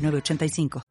985.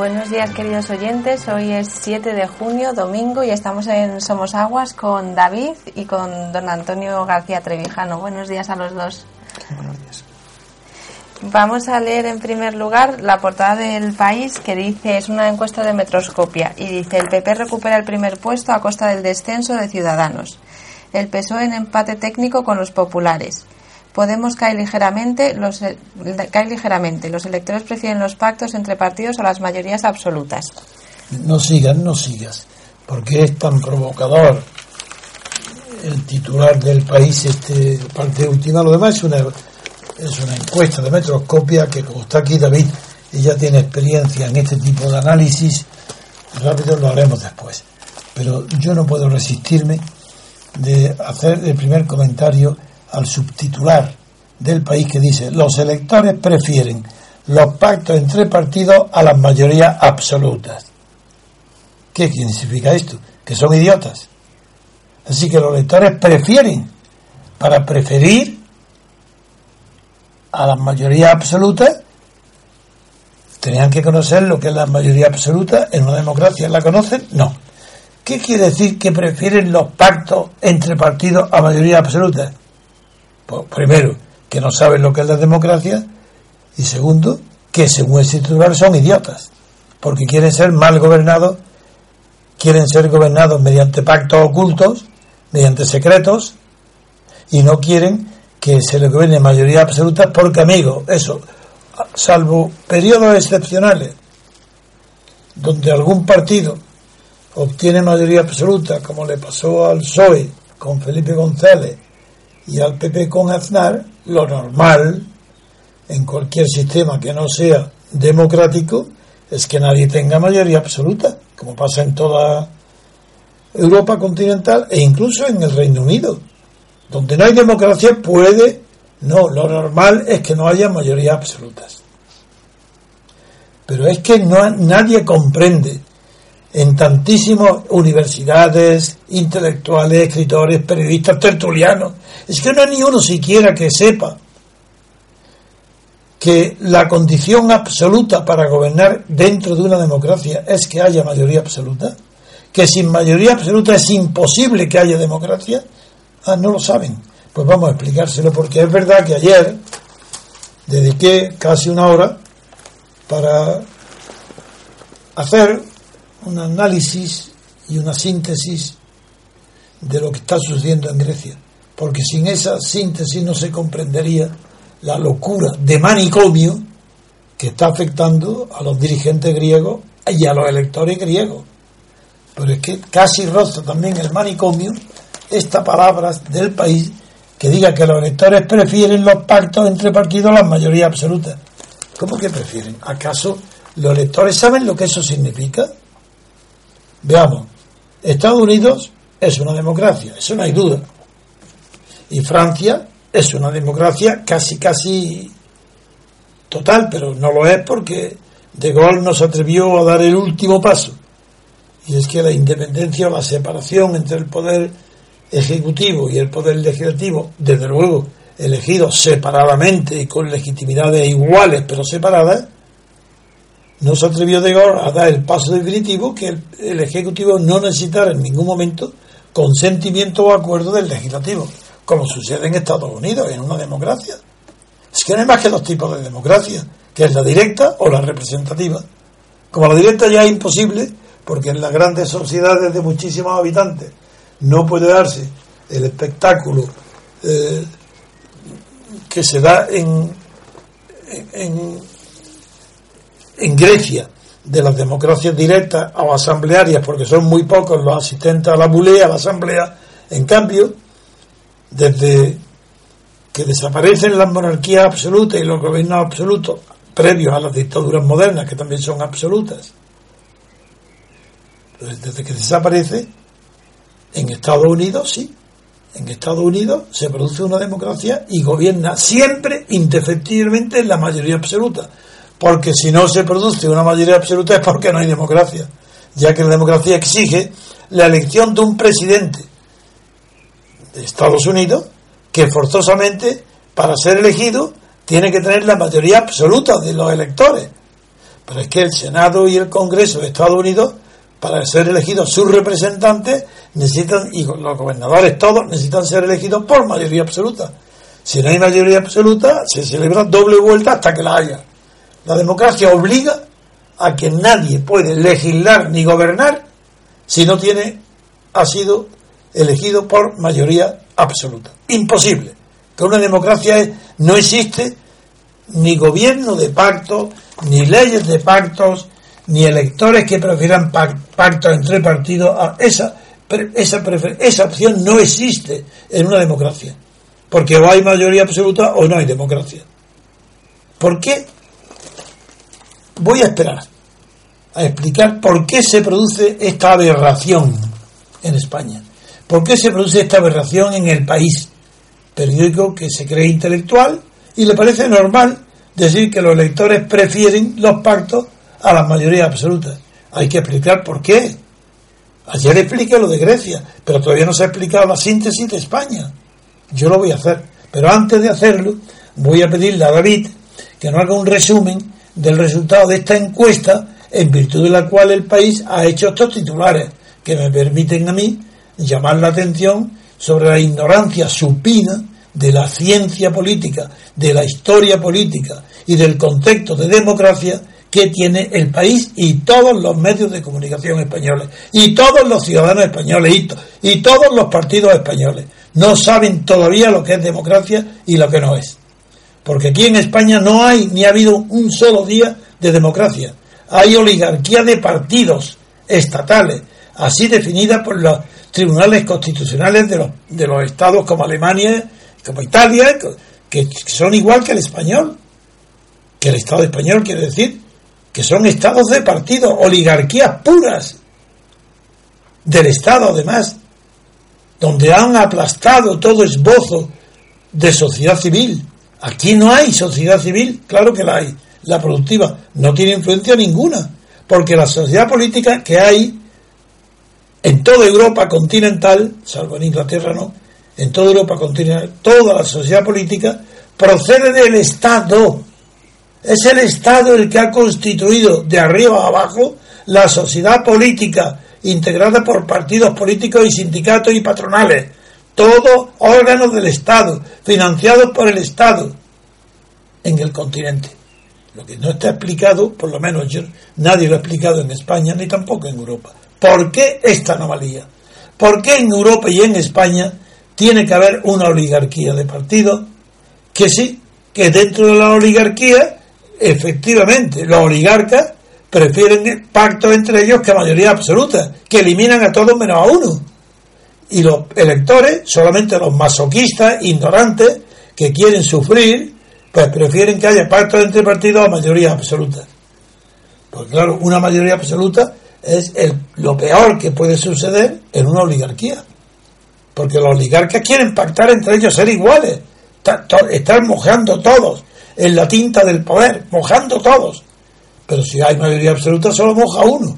Buenos días queridos oyentes, hoy es 7 de junio, domingo, y estamos en Somos Aguas con David y con don Antonio García Trevijano. Buenos días a los dos. Buenos días. Vamos a leer en primer lugar la portada del país que dice, es una encuesta de Metroscopia, y dice, el PP recupera el primer puesto a costa del descenso de Ciudadanos. El PSOE en empate técnico con los populares. Podemos caer ligeramente, los, eh, cae ligeramente. Los electores prefieren los pactos entre partidos o las mayorías absolutas. No sigas, no sigas, porque es tan provocador el titular del país, este parte última. Lo demás es una, es una encuesta de metroscopia que, como está aquí David, ella tiene experiencia en este tipo de análisis. Rápido lo haremos después. Pero yo no puedo resistirme de hacer el primer comentario al subtitular del país que dice los electores prefieren los pactos entre partidos a las mayorías absolutas. ¿Qué significa esto? Que son idiotas. Así que los electores prefieren, para preferir a las mayorías absolutas, tenían que conocer lo que es la mayoría absoluta en una democracia. ¿La conocen? No. ¿Qué quiere decir que prefieren los pactos entre partidos a mayoría absoluta? Pues, primero, que no saben lo que es la democracia y segundo, que según ese titular son idiotas, porque quieren ser mal gobernados, quieren ser gobernados mediante pactos ocultos, mediante secretos, y no quieren que se les gobierne mayoría absoluta porque, amigos, eso, salvo periodos excepcionales, donde algún partido obtiene mayoría absoluta, como le pasó al PSOE con Felipe González y al PP con Aznar, lo normal en cualquier sistema que no sea democrático es que nadie tenga mayoría absoluta, como pasa en toda Europa continental e incluso en el Reino Unido. Donde no hay democracia puede, no, lo normal es que no haya mayoría absolutas. Pero es que no, nadie comprende en tantísimas universidades, intelectuales, escritores, periodistas, tertulianos. Es que no hay ni uno siquiera que sepa que la condición absoluta para gobernar dentro de una democracia es que haya mayoría absoluta, que sin mayoría absoluta es imposible que haya democracia. Ah, no lo saben. Pues vamos a explicárselo porque es verdad que ayer dediqué casi una hora para hacer un análisis y una síntesis de lo que está sucediendo en Grecia, porque sin esa síntesis no se comprendería la locura de manicomio que está afectando a los dirigentes griegos y a los electores griegos. Pero es que casi roza también el manicomio esta palabra del país que diga que los electores prefieren los pactos entre partidos a la mayoría absoluta. ¿Cómo que prefieren? ¿Acaso los electores saben lo que eso significa? Veamos, Estados Unidos es una democracia, eso no hay duda. Y Francia es una democracia casi, casi total, pero no lo es porque De Gaulle no se atrevió a dar el último paso, y es que la independencia o la separación entre el poder ejecutivo y el poder legislativo, desde luego elegidos separadamente y con legitimidades iguales pero separadas, no se atrevió de Gaulle a dar el paso definitivo que el, Ejecutivo no necesitara en ningún momento consentimiento o acuerdo del Legislativo, como sucede en Estados Unidos, en una democracia. Es que no hay más que dos tipos de democracia, que es la directa o la representativa. Como la directa ya es imposible, porque en las grandes sociedades de muchísimos habitantes no puede darse el espectáculo eh, que se da en, en, en Grecia de las democracias directas o asamblearias, porque son muy pocos los asistentes a la bulea, a la asamblea. En cambio, desde que desaparecen las monarquías absolutas y los gobiernos absolutos, previos a las dictaduras modernas, que también son absolutas, pues desde que desaparece, en Estados Unidos sí, en Estados Unidos se produce una democracia y gobierna siempre indefectiblemente la mayoría absoluta. Porque si no se produce una mayoría absoluta es porque no hay democracia, ya que la democracia exige la elección de un presidente de Estados Unidos que forzosamente para ser elegido tiene que tener la mayoría absoluta de los electores. Pero es que el Senado y el Congreso de Estados Unidos, para ser elegidos sus representantes, necesitan, y los gobernadores todos, necesitan ser elegidos por mayoría absoluta. Si no hay mayoría absoluta, se celebra doble vuelta hasta que la haya. La democracia obliga a que nadie puede legislar ni gobernar si no tiene, ha sido elegido por mayoría absoluta. Imposible. Que una democracia no existe ni gobierno de pacto, ni leyes de pactos, ni electores que prefieran pactos entre partidos. Ah, esa, esa, esa opción no existe en una democracia. Porque o hay mayoría absoluta o no hay democracia. ¿Por qué? Voy a esperar a explicar por qué se produce esta aberración en España. ¿Por qué se produce esta aberración en el país? Periódico que se cree intelectual y le parece normal decir que los electores prefieren los pactos a las mayorías absolutas. Hay que explicar por qué. Ayer expliqué lo de Grecia, pero todavía no se ha explicado la síntesis de España. Yo lo voy a hacer. Pero antes de hacerlo, voy a pedirle a David que nos haga un resumen del resultado de esta encuesta en virtud de la cual el país ha hecho estos titulares que me permiten a mí llamar la atención sobre la ignorancia supina de la ciencia política, de la historia política y del contexto de democracia que tiene el país y todos los medios de comunicación españoles y todos los ciudadanos españoles y, y todos los partidos españoles. No saben todavía lo que es democracia y lo que no es. Porque aquí en España no hay ni ha habido un solo día de democracia. Hay oligarquía de partidos estatales, así definida por los tribunales constitucionales de los, de los estados como Alemania, como Italia, que son igual que el español, que el Estado español quiere decir que son estados de partido, oligarquías puras del Estado además, donde han aplastado todo esbozo de sociedad civil. Aquí no hay sociedad civil, claro que la hay. La productiva no tiene influencia ninguna, porque la sociedad política que hay en toda Europa continental, salvo en Inglaterra no, en toda Europa continental, toda la sociedad política procede del Estado. Es el Estado el que ha constituido de arriba a abajo la sociedad política integrada por partidos políticos y sindicatos y patronales, todos órganos del Estado, financiados por el Estado en el continente. Lo que no está explicado, por lo menos yo, nadie lo ha explicado en España ni tampoco en Europa. ¿Por qué esta anomalía? ¿Por qué en Europa y en España tiene que haber una oligarquía de partidos? Que sí, que dentro de la oligarquía, efectivamente, los oligarcas prefieren pactos entre ellos que mayoría absoluta, que eliminan a todos menos a uno. Y los electores, solamente los masoquistas, ignorantes, que quieren sufrir, pues prefieren que haya pactos entre partidos a mayoría absoluta. Porque claro, una mayoría absoluta es el, lo peor que puede suceder en una oligarquía. Porque los oligarcas quieren pactar entre ellos, ser iguales, estar mojando todos en la tinta del poder, mojando todos, pero si hay mayoría absoluta solo moja uno.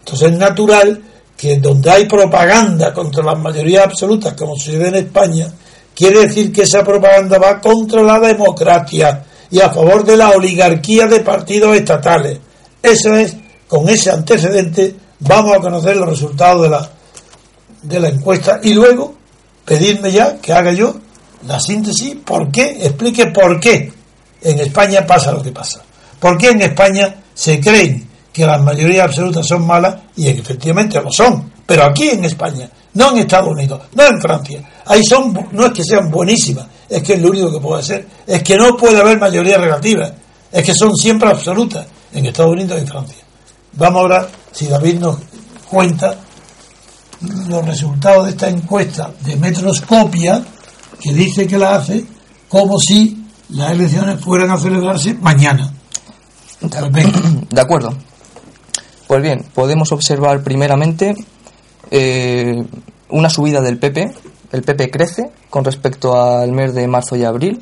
Entonces es natural que donde hay propaganda contra las mayorías absolutas, como se ve en España, quiere decir que esa propaganda va contra la democracia y a favor de la oligarquía de partidos estatales. Eso es, con ese antecedente, vamos a conocer los resultados de la, de la encuesta y luego pedirme ya que haga yo la síntesis, por qué, explique por qué en España pasa lo que pasa. ¿Por qué en España se creen que las mayorías absolutas son malas y efectivamente lo son? Pero aquí en España, no en Estados Unidos, no en Francia. Ahí son, no es que sean buenísimas, es que es lo único que puede ser. Es que no puede haber mayoría relativa, es que son siempre absolutas en Estados Unidos y en Francia. Vamos ahora, si David nos cuenta los resultados de esta encuesta de Metroscopia, que dice que la hace como si las elecciones fueran a celebrarse mañana. De acuerdo. Pues bien, podemos observar primeramente eh, una subida del PP. El PP crece con respecto al mes de marzo y abril.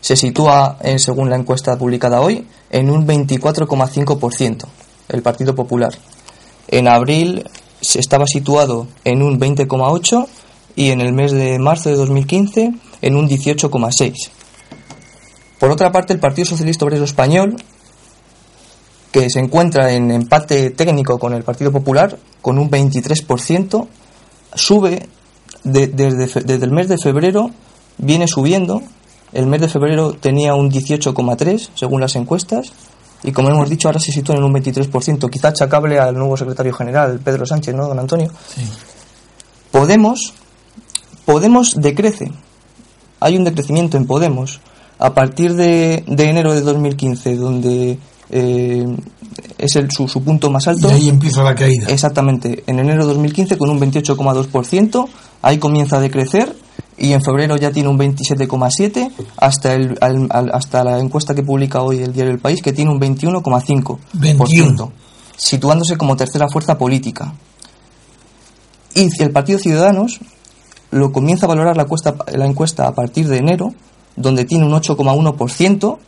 Se sitúa, en, según la encuesta publicada hoy, en un 24,5% el Partido Popular. En abril se estaba situado en un 20,8% y en el mes de marzo de 2015 en un 18,6%. Por otra parte, el Partido Socialista Obrero Español, que se encuentra en empate técnico con el Partido Popular, con un 23%, sube desde, desde el mes de febrero, viene subiendo. El mes de febrero tenía un 18,3% según las encuestas y como hemos dicho ahora se sitúa en un 23%, quizá achacable al nuevo secretario general, Pedro Sánchez, ¿no, don Antonio? Sí. Podemos, Podemos decrece, hay un decrecimiento en Podemos. A partir de, enero de 2015, donde eh, es el, su, su, punto más alto. Y ahí empieza la caída. Exactamente. En enero de 2015 con un 28,2%, ahí comienza a decrecer y en febrero ya tiene un 27,7 hasta el, hasta la encuesta que publica hoy el diario El País que tiene un 21,5%, situándose como tercera fuerza política. Y el Partido Ciudadanos lo comienza a valorar la, la encuesta a partir de enero, donde tiene un 8,1%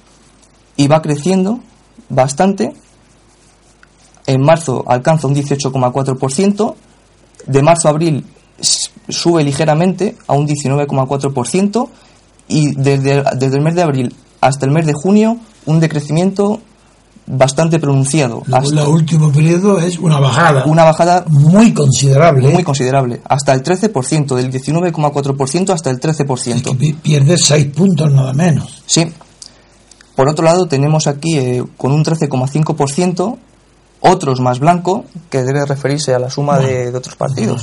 y va creciendo bastante. En marzo alcanza un 18,4%, de marzo a abril sube ligeramente a un 19,4% y desde, desde el mes de abril hasta el mes de junio un decrecimiento bastante pronunciado. el último periodo es una bajada. Una bajada muy considerable. Muy considerable. Hasta el 13%, del 19,4% hasta el 13%. pierde 6 puntos nada menos. Sí. Por otro lado, tenemos aquí eh, con un 13,5% otros más blanco, que debe referirse a la suma de, otros partidos.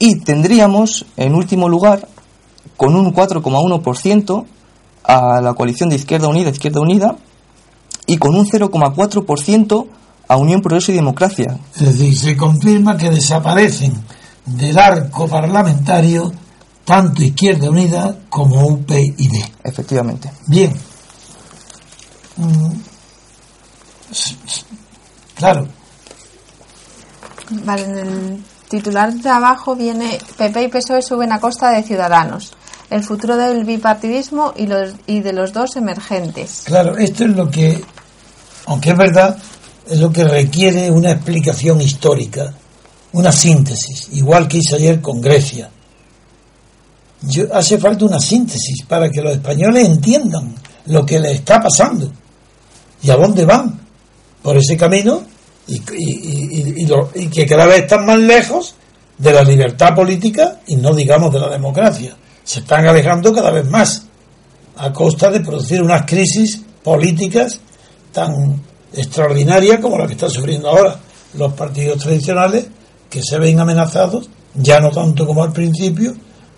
Y tendríamos, en último lugar, con un 4,1% a la coalición de Izquierda Unida, Izquierda Unida, y con un 0,4% a Unión Progreso y Democracia. Es decir, se confirma que desaparecen del arco parlamentario tanto Izquierda Unida como UPyD. Efectivamente. Bien. Claro. Vale, en el titular de abajo viene PP y PSOE suben a costa de Ciudadanos el futuro del bipartidismo y, los, y de los dos emergentes. Claro, esto es lo que, aunque es verdad, es lo que requiere una explicación histórica, una síntesis, igual que hice ayer con Grecia. Yo, hace falta una síntesis para que los españoles entiendan lo que les está pasando y a dónde van por ese camino y, que cada vez están más lejos de la libertad política y no digamos de la democracia. Se están alejando cada vez más a costa de producir unas crisis políticas tan extraordinarias como la que están sufriendo ahora los partidos tradicionales que se ven amenazados, ya no tanto como al principio,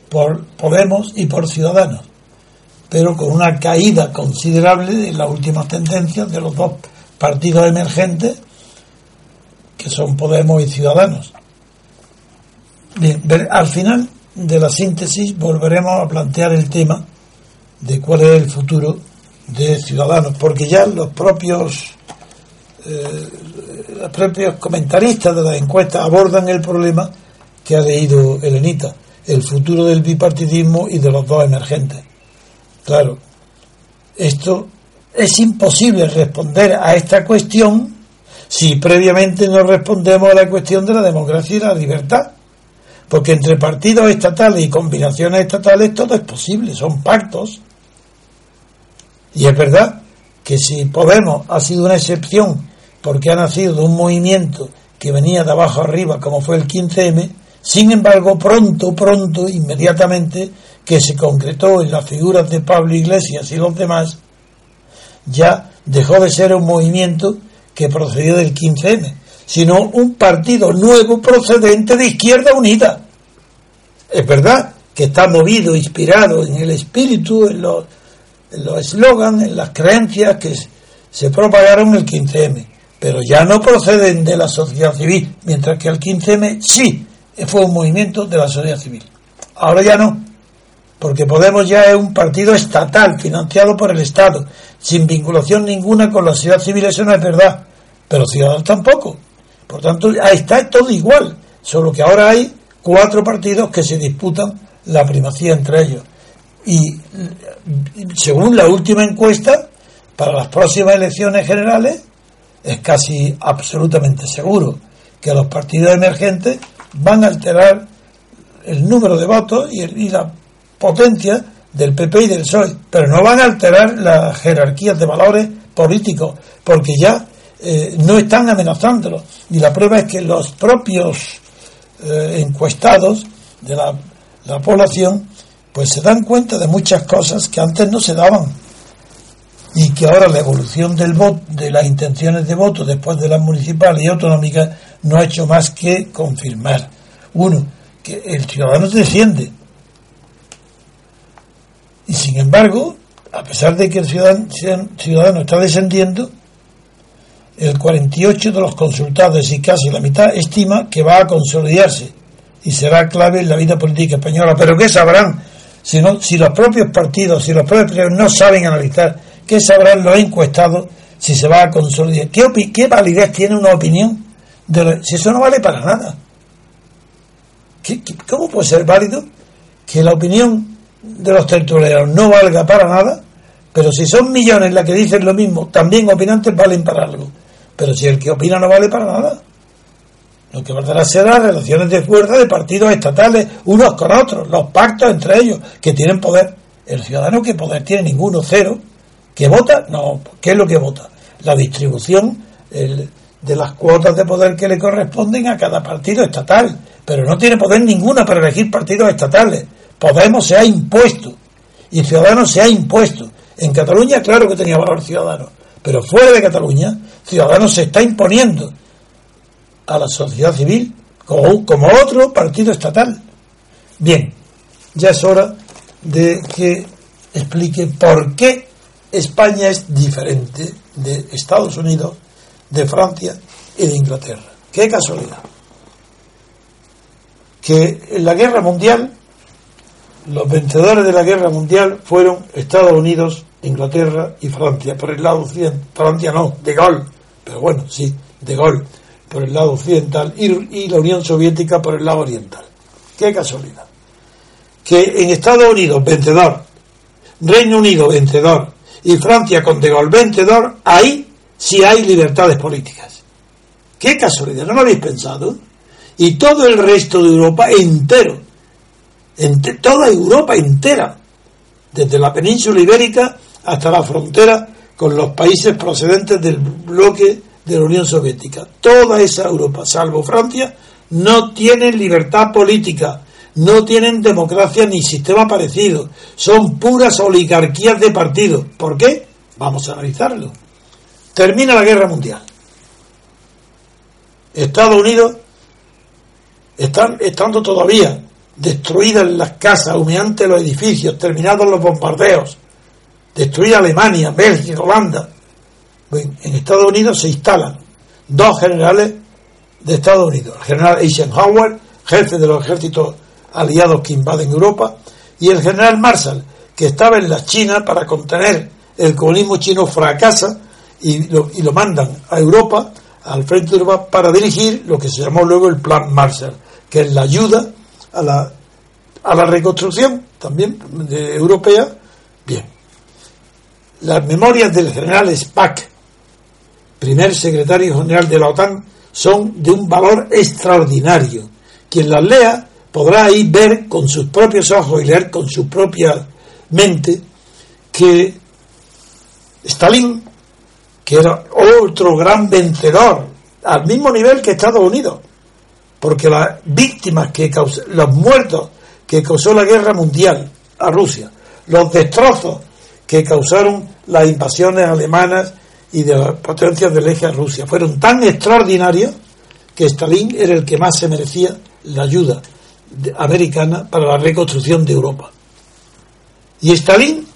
por Podemos y por Ciudadanos, pero con una caída considerable de las últimas tendencias de los dos partidos emergentes que son Podemos y Ciudadanos. Bien, al final de la síntesis volveremos a plantear el tema de cuál es el futuro de Ciudadanos, porque ya los propios eh, los propios comentaristas de la encuesta abordan el problema que ha leído Elenita, el futuro del bipartidismo y de los dos emergentes. Claro, esto es imposible responder a esta cuestión si previamente no respondemos a la cuestión de la democracia y la libertad. Porque entre partidos estatales y combinaciones estatales todo es posible, son pactos. Y es verdad que si Podemos ha sido una excepción porque ha nacido de un movimiento que venía de abajo arriba, como fue el 15M, sin embargo, pronto, pronto, inmediatamente, que se concretó en las figuras de Pablo Iglesias y los demás, ya dejó de ser un movimiento que procedió del 15M, sino un partido nuevo procedente de Izquierda Unida. Es verdad que está movido, inspirado en el espíritu, en los eslogans, en, en las creencias que se propagaron el 15M, pero ya no proceden de la sociedad civil, mientras que el 15M sí fue un movimiento de la sociedad civil. Ahora ya no, porque Podemos ya es un partido estatal, financiado por el Estado, sin vinculación ninguna con la sociedad civil, eso no es verdad, pero Ciudadanos tampoco. Por tanto, ahí está todo igual, solo que ahora hay cuatro partidos que se disputan la primacía entre ellos. Y según la última encuesta, para las próximas elecciones generales, es casi absolutamente seguro que los partidos emergentes van a alterar el número de votos y, la potencia del PP y del PSOE, pero no van a alterar las jerarquías de valores políticos, porque ya eh, no están amenazándolo. Y la prueba es que los propios eh, encuestados de la, la, población, pues se dan cuenta de muchas cosas que antes no se daban. Y que ahora la evolución del voto, de las intenciones de voto después de las municipales y autonómicas no ha hecho más que confirmar. Uno, que el ciudadano se defiende. Y sin embargo, a pesar de que el ciudadano, ciudadano está descendiendo, el 48 de los consultados y casi la mitad estima que va a consolidarse y será clave en la vida política española. Pero ¿qué sabrán si, no, si los propios partidos, si los propios partidos no saben analizar? ¿Qué sabrán los encuestados si se va a consolidar? ¿Qué, qué validez tiene una opinión? si eso no vale para nada. cómo puede ser válido que la opinión de los tertulianos no valga para nada, pero si son millones las que dicen lo mismo, también opinantes valen para algo? Pero si el que opina no vale para nada, lo que valdrá será relaciones de fuerza de partidos estatales unos con otros, los pactos entre ellos, que tienen poder. El ciudadano que poder tiene ninguno, cero. ¿Que vota? No. ¿Qué es lo que vota? La distribución, el, de las cuotas de poder que le corresponden a cada partido estatal, pero no tiene poder ninguna para elegir partidos estatales. Podemos se ha impuesto y Ciudadanos se ha impuesto. En Cataluña, claro que tenía valor Ciudadanos, pero fuera de Cataluña, Ciudadanos se está imponiendo a la sociedad civil como, como otro partido estatal. Bien, ya es hora de que explique por qué España es diferente de Estados Unidos de Francia y de Inglaterra. Qué casualidad. Que en la guerra mundial, los vencedores de la guerra mundial fueron Estados Unidos, Inglaterra y Francia, por el lado occidental. Francia no, de Gaulle, pero bueno, sí, de Gaulle, por el lado occidental, y, la Unión Soviética por el lado oriental. Qué casualidad. Que en Estados Unidos, vencedor, Reino Unido, vencedor, y Francia con De Gaulle, vencedor, ahí si hay libertades políticas. Qué casualidad, ¿no lo habéis pensado? Y todo el resto de Europa entero, toda Europa entera, desde la península ibérica hasta la frontera con los países procedentes del bloque de la Unión Soviética. Toda esa Europa, salvo Francia, no tienen libertad política, no tienen democracia ni sistema parecido, son puras oligarquías de partido. ¿Por qué? Vamos a analizarlo. Termina la guerra mundial. Estados Unidos están estando todavía destruidas las casas, humeantes los edificios, terminados los bombardeos, destruida Alemania, Bélgica, Holanda. en Estados Unidos se instalan dos generales de Estados Unidos, el general Eisenhower, jefe de los ejércitos aliados que invaden Europa, y el general Marshall, que estaba en la China para contener el comunismo chino, fracasa y lo, y lo mandan a Europa, al frente de Europa, para dirigir lo que se llamó luego el Plan Marshall, que es la ayuda a la, a la reconstrucción también europea. Bien. las memorias del general Spack, primer secretario general de la OTAN, son de un valor extraordinario. Quien las lea podrá ahí ver con sus propios ojos y leer con su propia mente que Stalin, que era otro gran vencedor, al mismo nivel que Estados Unidos, porque las víctimas que causó, los muertos que causó la guerra mundial a Rusia, los destrozos que causaron las invasiones alemanas y de las potencias del eje a Rusia fueron tan extraordinarios que Stalin era el que más se merecía la ayuda americana para la reconstrucción de Europa. Y Stalin,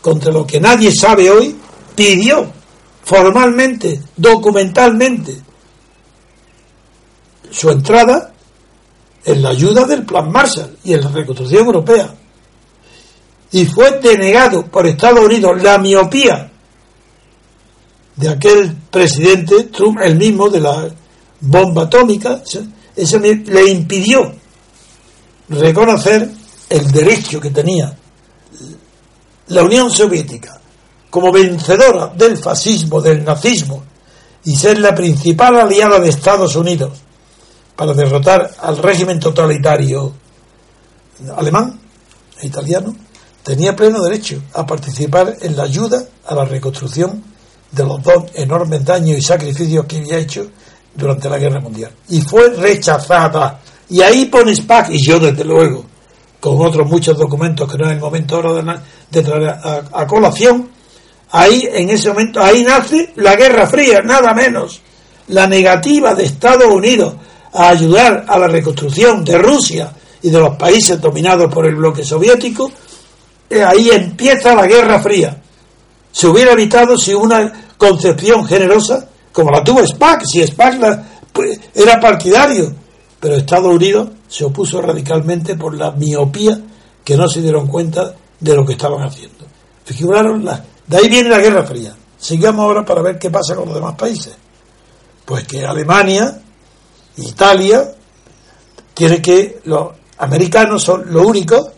contra lo que nadie sabe hoy, pidió formalmente, documentalmente, su entrada en la ayuda del Plan Marshall y en la reconstrucción europea. Y fue denegado por Estados Unidos la miopía de aquel presidente Trump, el mismo de la bomba atómica, eso le impidió reconocer el derecho que tenía la Unión Soviética como vencedora del fascismo, del nazismo, y ser la principal aliada de Estados Unidos para derrotar al régimen totalitario alemán e italiano, tenía pleno derecho a participar en la ayuda a la reconstrucción de los dos enormes daños y sacrificios que había hecho durante la Guerra Mundial. Y fue rechazada. Y ahí pone Spack, y yo desde luego, con otros muchos documentos que no es el momento ahora de, traer a, colación, ahí en ese momento, ahí nace la Guerra Fría, nada menos. La negativa de Estados Unidos a ayudar a la reconstrucción de Rusia y de los países dominados por el bloque soviético, eh, ahí empieza la Guerra Fría. Se hubiera evitado si una concepción generosa como la tuvo Spack, si Spack pues, era partidario, pero Estados Unidos se opuso radicalmente por la miopía que no se dieron cuenta de lo que estaban haciendo. Figuraron la, de ahí viene la Guerra Fría. Sigamos ahora para ver qué pasa con los demás países. Pues que Alemania, Italia, tiene que los americanos son los únicos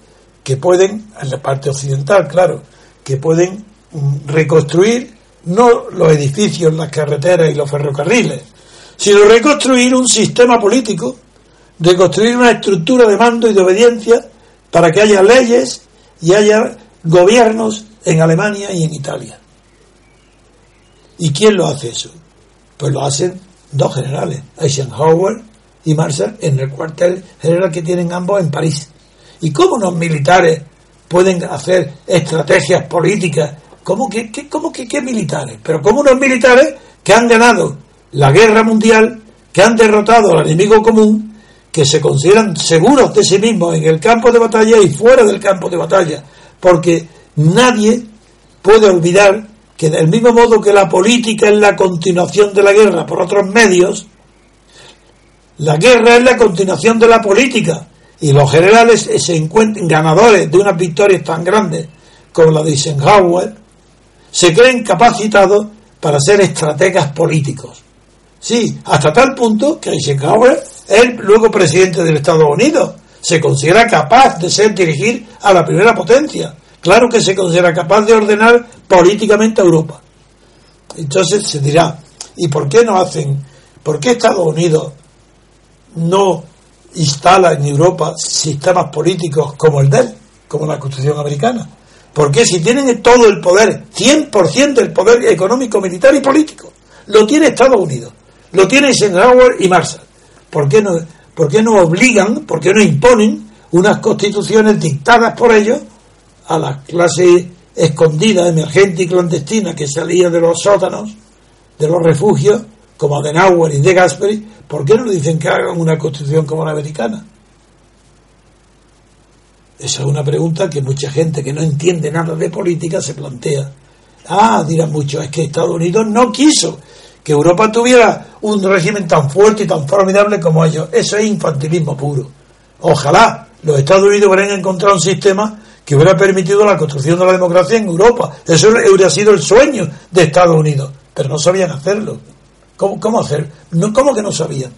que pueden, en la parte occidental, claro, que pueden mm, reconstruir no los edificios, las carreteras y los ferrocarriles, sino reconstruir un sistema político, reconstruir una estructura de mando y de obediencia para que haya leyes y haya gobiernos en Alemania y en Italia. ¿Y quién lo hace eso? Pues lo hacen dos generales, Eisenhower y Marshall, en el cuartel general que tienen ambos en París. ¿Y cómo los militares pueden hacer estrategias políticas ¿Cómo que, qué, cómo que qué militares? Pero como unos militares que han ganado la guerra mundial, que han derrotado al enemigo común, que se consideran seguros de sí mismos en el campo de batalla y fuera del campo de batalla, porque nadie puede olvidar que del mismo modo que la política es la continuación de la guerra por otros medios, la guerra es la continuación de la política y los generales se encuentran ganadores de unas victorias tan grandes como la de Eisenhower, se creen capacitados para ser estrategas políticos. Sí, hasta tal punto que Eisenhower es luego presidente del Estados Unidos. Se considera capaz de ser dirigir a la primera potencia. Claro que se considera capaz de ordenar políticamente a Europa. Entonces se dirá, ¿y por qué no hacen, por qué Estados Unidos no instala en Europa sistemas políticos como el de él, como la Constitución americana? Porque si tienen todo el poder, 100% del poder económico, militar y político, lo tiene Estados Unidos, lo tiene Eisenhower y Marshall. ¿Por qué no, por qué no obligan, por qué no imponen unas constituciones dictadas por ellos a la clase escondida, emergente y clandestina que salía de los sótanos, de los refugios, como Adenauer y De Gasperi? ¿Por qué no dicen que hagan una constitución como la americana? Esa es una pregunta que mucha gente que no entiende nada de política se plantea. Ah, dirán muchos, es que Estados Unidos no quiso que Europa tuviera un régimen tan fuerte y tan formidable como ellos. Eso es infantilismo puro. Ojalá los Estados Unidos hubieran encontrado un sistema que hubiera permitido la construcción de la democracia en Europa. Eso hubiera sido el sueño de Estados Unidos. Pero no sabían hacerlo. ¿Cómo, cómo hacer? No, ¿Cómo que no sabían?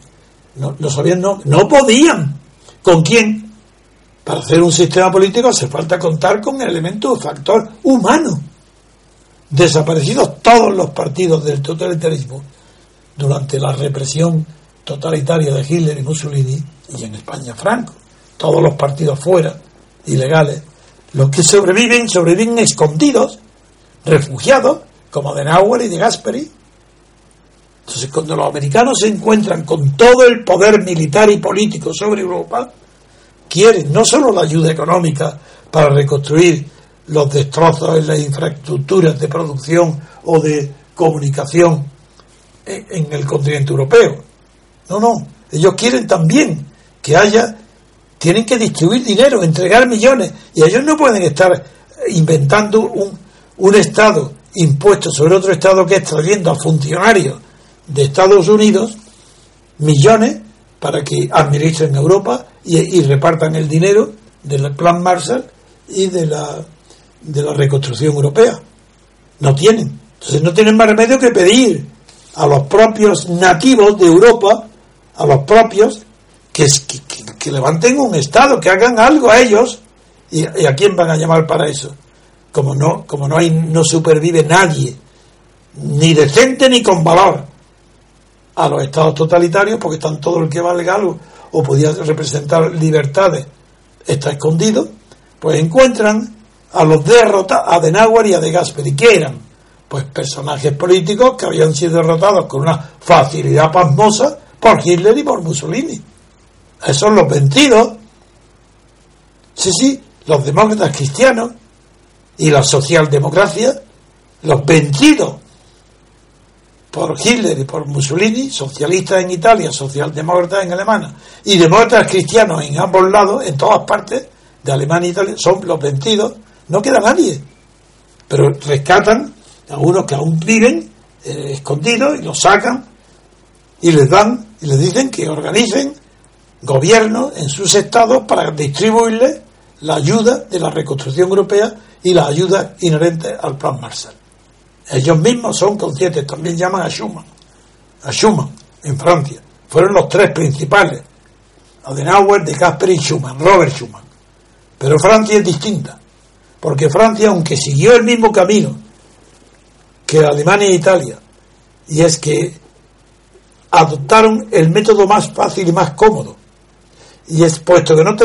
No, no sabían, no, no podían. ¿Con quién? Para hacer un sistema político hace falta contar con el elemento factor humano. desaparecidos todos los partidos del totalitarismo durante la represión totalitaria de Hitler y Mussolini, y en España Franco, todos los partidos fuera, ilegales, los que sobreviven, sobreviven escondidos, refugiados, como de Nauer y de Gasperi. Entonces, cuando los americanos se encuentran con todo el poder militar y político sobre Europa, quieren no solo la ayuda económica para reconstruir los destrozos en las infraestructuras de producción o de comunicación en el continente europeo. No, no, ellos quieren también que haya, tienen que distribuir dinero, entregar millones, y ellos no pueden estar inventando un, un Estado impuesto sobre otro Estado que es trayendo a funcionarios de Estados Unidos millones para que administren Europa y, repartan el dinero del plan Marshall y de la, de la reconstrucción europea. No tienen. Entonces no tienen más remedio que pedir a los propios nativos de Europa, a los propios, que, que, levanten un Estado, que hagan algo a ellos. ¿Y, a quién van a llamar para eso? Como no, como no, hay, no supervive nadie, ni decente ni con valor, a los estados totalitarios, porque están todo el que va legal o podía representar libertades, está escondido, pues encuentran a los derrotados, a Denauer y a De Gasperi, que eran pues personajes políticos que habían sido derrotados con una facilidad pasmosa por Hitler y por Mussolini. Esos son los vencidos. Sí, sí, los demócratas cristianos y la socialdemocracia, los vencidos por Hitler y por Mussolini, socialistas en Italia, socialdemócratas en Alemania, y demócratas cristianos en ambos lados, en todas partes de Alemania e Italia, son los vencidos, no queda nadie. Pero rescatan algunos que aún viven eh, escondidos y los sacan y les dan y les dicen que organicen gobiernos en sus estados para distribuirles la ayuda de la reconstrucción europea y la ayuda inherente al plan Marshall. Ellos mismos son conscientes, también llaman a Schuman, a Schuman en Francia. Fueron los tres principales, Adenauer, De Gasperi y Schuman, Robert Schuman. Pero Francia es distinta, porque Francia, aunque siguió el mismo camino que Alemania e Italia, y es que adoptaron el método más fácil y más cómodo. Y es puesto que no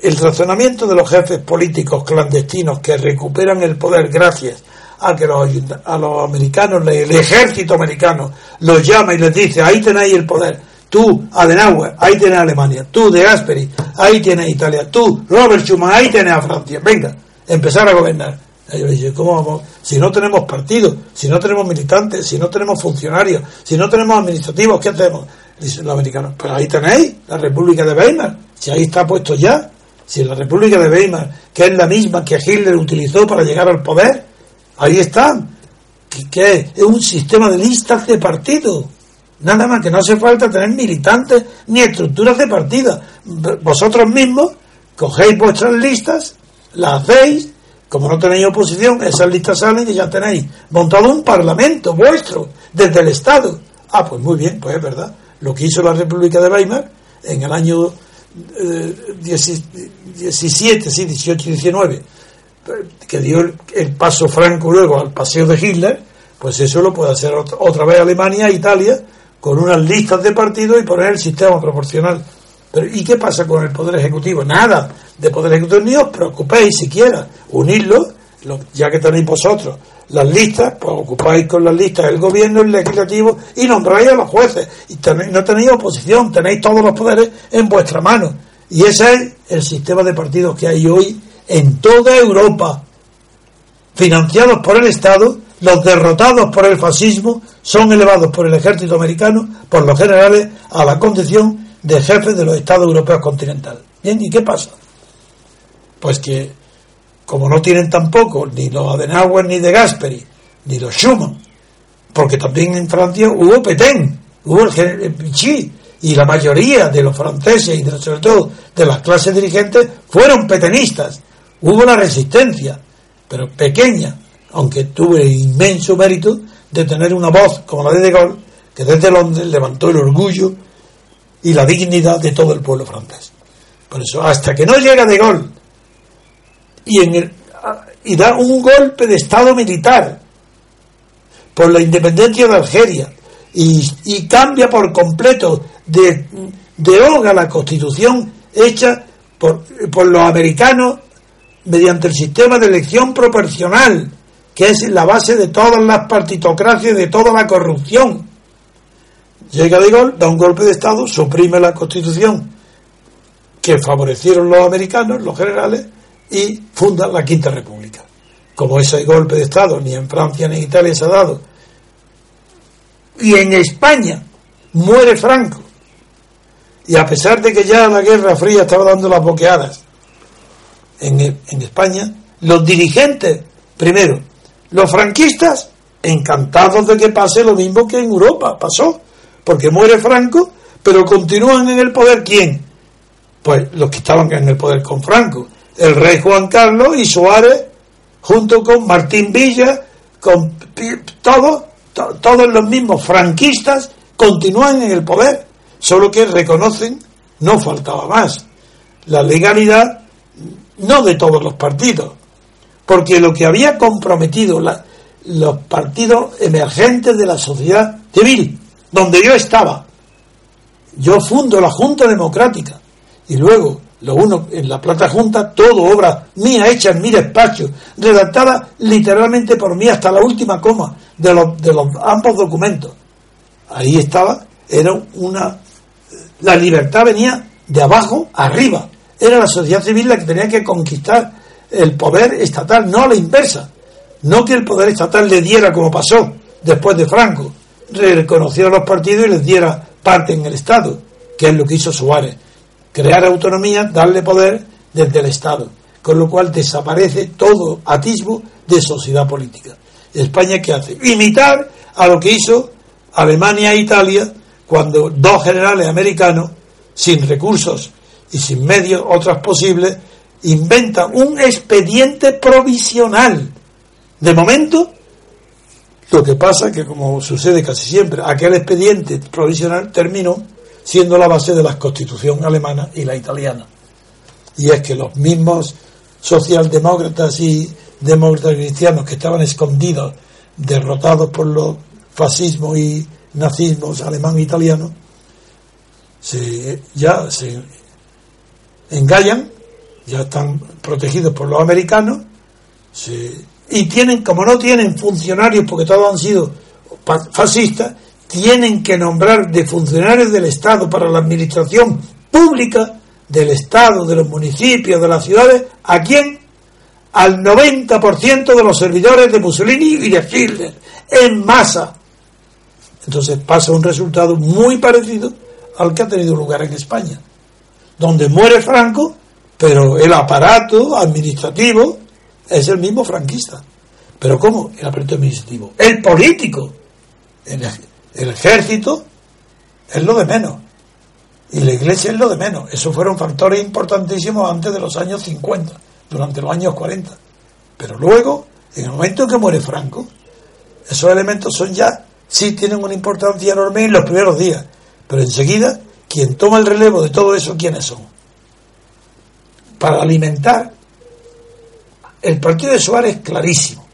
el razonamiento de los jefes políticos clandestinos que recuperan el poder gracias a que los, a los americanos, el ejército americano los llama y les dice, ahí tenéis el poder, tú, Adenauer, ahí tienes Alemania, tú, De Gasperi, ahí tienes Italia, tú, Robert Schuman, ahí tienes a Francia, venga, empezar a gobernar. Ellos dicen, ¿cómo vamos? Si no tenemos partidos, si no tenemos militantes, si no tenemos funcionarios, si no tenemos administrativos, ¿qué hacemos? Dicen los americanos, pues ahí tenéis la República de Weimar, si ahí está puesto ya, si la República de Weimar, que es la misma que Hitler utilizó para llegar al poder, ahí están, que, es un sistema de listas de partidos. Nada más que no hace falta tener militantes ni estructuras de partida. Vosotros mismos cogéis vuestras listas, las hacéis como no tenéis oposición, esas listas salen y ya tenéis montado un parlamento vuestro, desde el Estado. Ah, pues muy bien, pues es verdad. Lo que hizo la República de Weimar en el año 17, sí, 18 y 19, que dio el, paso franco luego al paseo de Hitler, pues eso lo puede hacer otra vez Alemania, Italia, con unas listas de partidos y poner el sistema proporcional. Pero, ¿Y qué pasa con el Poder Ejecutivo? Nada de Poder Ejecutivo, ni os preocupéis siquiera, unirlo, ya que tenéis vosotros las listas, pues ocupáis con las listas el gobierno, el legislativo y nombráis a los jueces. Y no tenéis oposición, tenéis todos los poderes en vuestra mano. Y ese es el sistema de partidos que hay hoy en toda Europa. Financiados por el Estado, los derrotados por el fascismo son elevados por el ejército americano, por los generales, a la condición de jefes de los Estados europeos continentales. Bien, ¿y qué pasa? Pues que, como no tienen tampoco ni los Adenauer ni de Gasperi, ni los Schumann, porque también en Francia hubo Petén, hubo el Vichy, y la mayoría de los franceses y de, sobre todo de las clases dirigentes fueron petenistas. Hubo una resistencia, pero pequeña, aunque tuve inmenso mérito de tener una voz como la de De Gaulle, que desde Londres levantó el orgullo y la dignidad de todo el pueblo francés. Por eso, hasta que no llega De Gaulle y, en da un golpe de Estado militar por la independencia de Algeria y, cambia por completo, de, deroga la constitución hecha por, por los americanos mediante el sistema de elección proporcional, que es la base de todas las partitocracias de toda la corrupción. Llega de gol, da un golpe de Estado, suprime la constitución que favorecieron los americanos, los generales, y funda la Quinta República. Como ese golpe de Estado ni en Francia ni en Italia se ha dado. Y en España muere Franco. Y a pesar de que ya la Guerra Fría estaba dando las boqueadas en, en España, los dirigentes, primero, los franquistas, encantados de que pase lo mismo que en Europa pasó, porque muere Franco, pero continúan en el poder ¿quién? Pues los que estaban en el poder con Franco, el rey Juan Carlos y Suárez, junto con Martín Villa, con todos, todos los mismos franquistas, continúan en el poder, solo que reconocen, no faltaba más, la legalidad no de todos los partidos, porque lo que había comprometido los partidos emergentes de la sociedad civil, donde yo estaba, yo fundo la Junta Democrática y luego lo uno en la Plata Junta, todo obra mía hecha en mi despacho, redactada literalmente por mí hasta la última coma de los, de los ambos documentos. Ahí estaba, era una la libertad venía de abajo arriba. Era la sociedad civil la que tenía que conquistar el poder estatal, no a la inversa. No que el poder estatal le diera como pasó después de Franco, reconoció a los partidos y les diera parte en el Estado, que es lo que hizo Suárez. Crear autonomía, darle poder desde el Estado, con lo cual desaparece todo atisbo de sociedad política. España, ¿qué hace? Imitar a lo que hizo Alemania e Italia cuando dos generales americanos, sin recursos y sin medios otras posibles, inventan un expediente provisional. De momento, lo que pasa que, como sucede casi siempre, aquel expediente provisional terminó siendo la base de la constitución alemana y la italiana. Y es que los mismos socialdemócratas y demócratas cristianos que estaban escondidos, derrotados por los fascismos y nazismos alemán e italiano, se, ya se engallan, ya están protegidos por los americanos, y tienen, como no tienen funcionarios, porque todos han sido fascistas, tienen que nombrar de funcionarios del Estado para la administración pública del Estado, de los municipios, de las ciudades, ¿a quién? Al 90% de los servidores de Mussolini y de Hitler, en masa. Entonces pasa un resultado muy parecido al que ha tenido lugar en España, donde muere Franco, pero el aparato administrativo es el mismo franquista. ¿Pero cómo? El aparato administrativo. El político, el, el ejército, es lo de menos. Y la iglesia es lo de menos. Esos fueron factores importantísimos antes de los años 50, durante los años 40. Pero luego, en el momento en que muere Franco, esos elementos son ya sí tienen una importancia enorme en los primeros días, pero enseguida quien toma el relevo de todo eso, ¿quiénes son? Para alimentar el partido de Suárez clarísimo.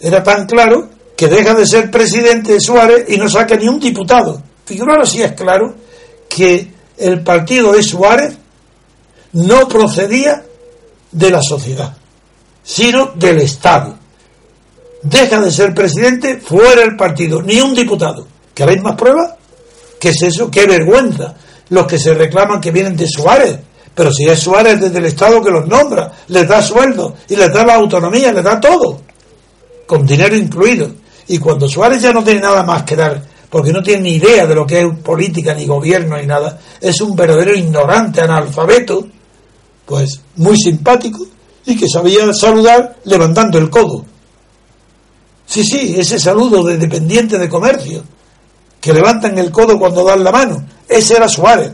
Era tan claro que deja de ser presidente de Suárez y no saca ni un diputado. Figuraros si es claro que el partido de Suárez no procedía de la sociedad, sino del Estado deja de ser presidente fuera del partido, ni un diputado. ¿Queréis más pruebas? ¿Qué es eso? ¡Qué vergüenza! Los que se reclaman que vienen de Suárez. Pero si es Suárez desde el Estado que los nombra, les da sueldo y les da la autonomía, les da todo, con dinero incluido. Y cuando Suárez ya no tiene nada más que dar, porque no tiene ni idea de lo que es política, ni gobierno, ni nada, es un verdadero ignorante, analfabeto, pues muy simpático y que sabía saludar levantando el codo. Sí, sí, ese saludo de dependiente de comercio, que levantan el codo cuando dan la mano. Ese era Suárez,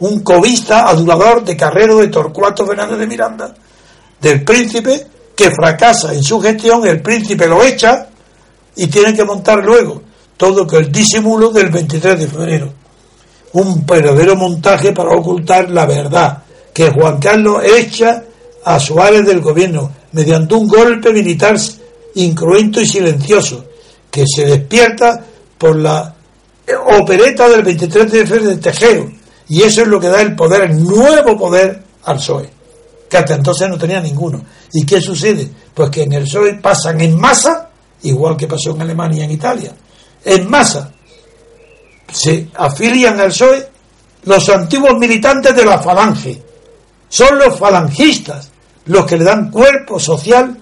un cobista adulador de Carrero de Torcuato Fernández de Miranda, del príncipe que fracasa en su gestión, el príncipe lo echa y tiene que montar luego todo que el disimulo del 23 de febrero. Un verdadero montaje para ocultar la verdad, que Juan Carlos echa a Suárez del gobierno mediante un golpe militar incruento y silencioso, que se despierta por la opereta del 23 de febrero de Tejeo. Y eso es lo que da el poder, el nuevo poder al PSOE, que hasta entonces no tenía ninguno. ¿Y qué sucede? Pues que en el PSOE pasan en masa, igual que pasó en Alemania y en Italia, en masa se afilian al PSOE los antiguos militantes de la falange. Son los falangistas los que le dan cuerpo social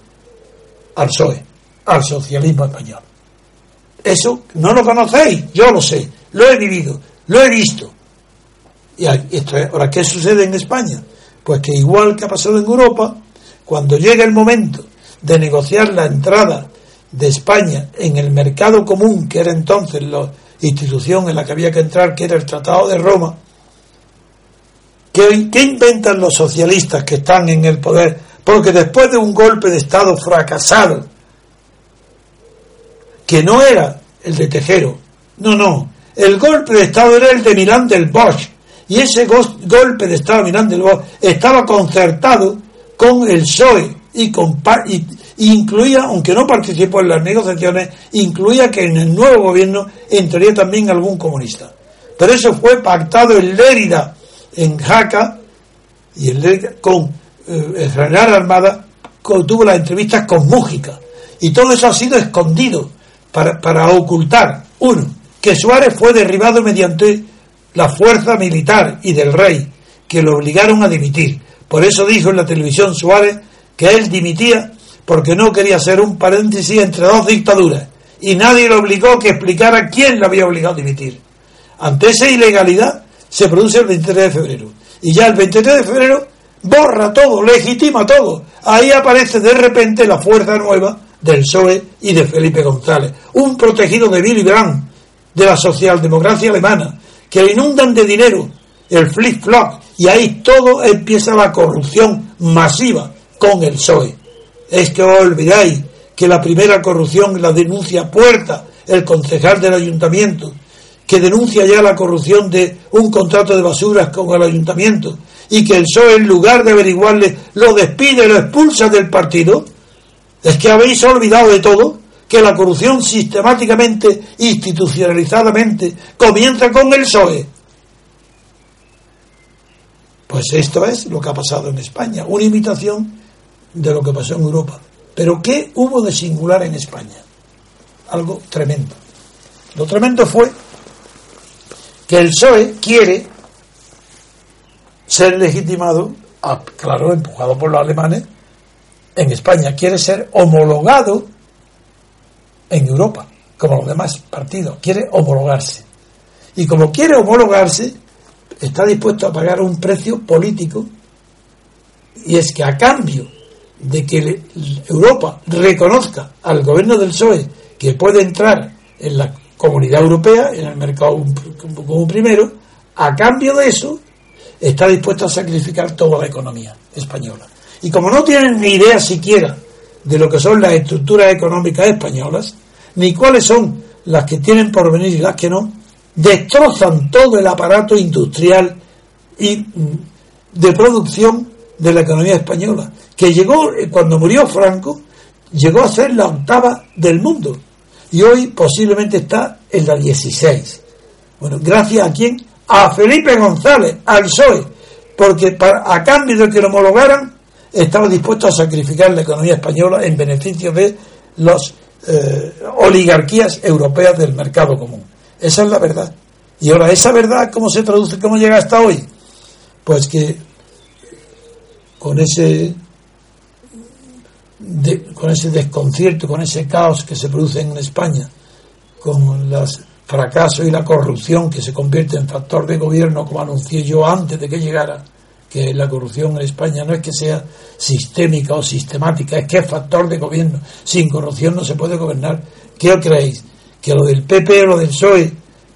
al PSOE, al socialismo español. Eso no lo conocéis, yo lo sé, lo he vivido, lo he visto. Y esto ahora, ¿qué sucede en España? Pues que igual que ha pasado en Europa, cuando llega el momento de negociar la entrada de España en el mercado común, que era entonces la institución en la que había que entrar, que era el Tratado de Roma, ¿qué, qué inventan los socialistas que están en el poder? Porque después de un golpe de Estado fracasado, que no era el de Tejero, no, no, el golpe de Estado era el de Milán del Bosch, y ese golpe de Estado Milán del Bosch estaba concertado con el PSOE y, con, incluía, aunque no participó en las negociaciones, incluía que en el nuevo gobierno entraría también algún comunista. Pero eso fue pactado en Lérida, en Jaca, y en Lérida, con eh, el general Armada, tuvo las entrevistas con Mújica. Y todo eso ha sido escondido para, para ocultar, uno, que Suárez fue derribado mediante la fuerza militar y del rey, que lo obligaron a dimitir. Por eso dijo en la televisión Suárez que él dimitía porque no quería ser un paréntesis entre dos dictaduras y nadie le obligó que explicara quién le había obligado a dimitir. Ante esa ilegalidad se produce el 23 de febrero y ya el 23 de febrero borra todo, legitima todo. Ahí aparece de repente la fuerza nueva del PSOE y de Felipe González, un protegido de Willy Brandt, de la socialdemocracia alemana, que le inundan de dinero el flip-flop y ahí todo empieza la corrupción masiva con el PSOE. Es que os olvidáis que la primera corrupción la denuncia Puerta, el concejal del ayuntamiento, que denuncia ya la corrupción de un contrato de basuras con el ayuntamiento y que el PSOE en lugar de averiguarle lo despide, lo expulsa del partido. Es que habéis olvidado de todo, que la corrupción sistemáticamente, institucionalizadamente, comienza con el PSOE. Pues esto es lo que ha pasado en España, una imitación de lo que pasó en Europa. Pero ¿qué hubo de singular en España? Algo tremendo. Lo tremendo fue que el PSOE quiere ser legitimado, claro, empujado por los alemanes, en España, quiere ser homologado en Europa, como los demás partidos, quiere homologarse. Y como quiere homologarse, está dispuesto a pagar un precio político, y es que a cambio de que Europa reconozca al gobierno del PSOE que puede entrar en la comunidad europea, en el mercado como primero, a cambio de eso, está dispuesto a sacrificar toda la economía española. Y como no tienen ni idea siquiera de lo que son las estructuras económicas españolas, ni cuáles son las que tienen por venir y las que no, destrozan todo el aparato industrial y mm, de producción de la economía española, que llegó, eh, cuando murió Franco, llegó a ser la octava del mundo y hoy posiblemente está en la 16. Bueno, gracias a quién? A Felipe González, al PSOE, porque para, a cambio de que lo homologaran, estaba dispuesto a sacrificar la economía española en beneficio de las eh, oligarquías europeas del mercado común. Esa es la verdad. Y ahora, ¿esa verdad cómo se traduce, cómo llega hasta hoy? Pues que con ese con ese desconcierto, con ese caos que se produce en España, con los fracasos y la corrupción que se convierte en factor de gobierno, como anuncié yo antes de que llegara, que la corrupción en España no es que sea sistémica o sistemática, es que es factor de gobierno. Sin corrupción no se puede gobernar. ¿Qué os creéis? Que lo del PP o lo del PSOE,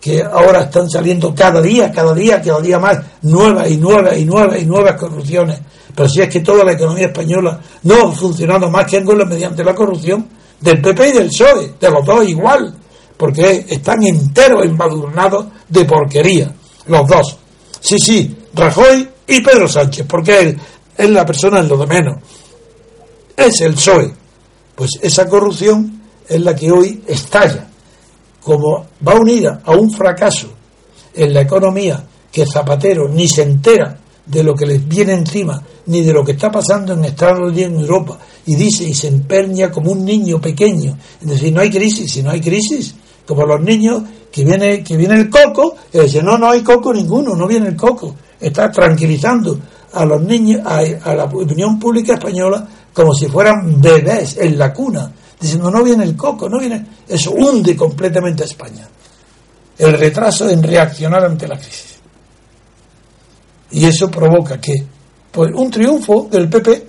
que ahora están saliendo cada día, cada día, cada día más, nuevas y nuevas y nuevas y nuevas corrupciones, pero si es que toda la economía española no ha funcionado más que mediante la corrupción del PP y del PSOE, de los dos igual, porque están enteros embadurnados de porquería, los dos. Sí, sí, Rajoy y Pedro Sánchez, porque él es la persona en lo de menos. Es el PSOE. Pues esa corrupción es la que hoy estalla. Como va unida a un fracaso en la economía que Zapatero ni se entera de lo que les viene encima, ni de lo que está pasando en Estados Unidos en Europa, y dice y se empeña como un niño pequeño, es decir, no hay crisis, si no hay crisis, como los niños que viene, que viene el coco, y dice, no, no hay coco ninguno, no viene el coco, está tranquilizando a los niños, a, a la opinión pública española, como si fueran bebés en la cuna, diciendo, no viene el coco, no viene, eso hunde completamente a España. El retraso en reaccionar ante la crisis. Y eso provoca que, pues, un triunfo del PP,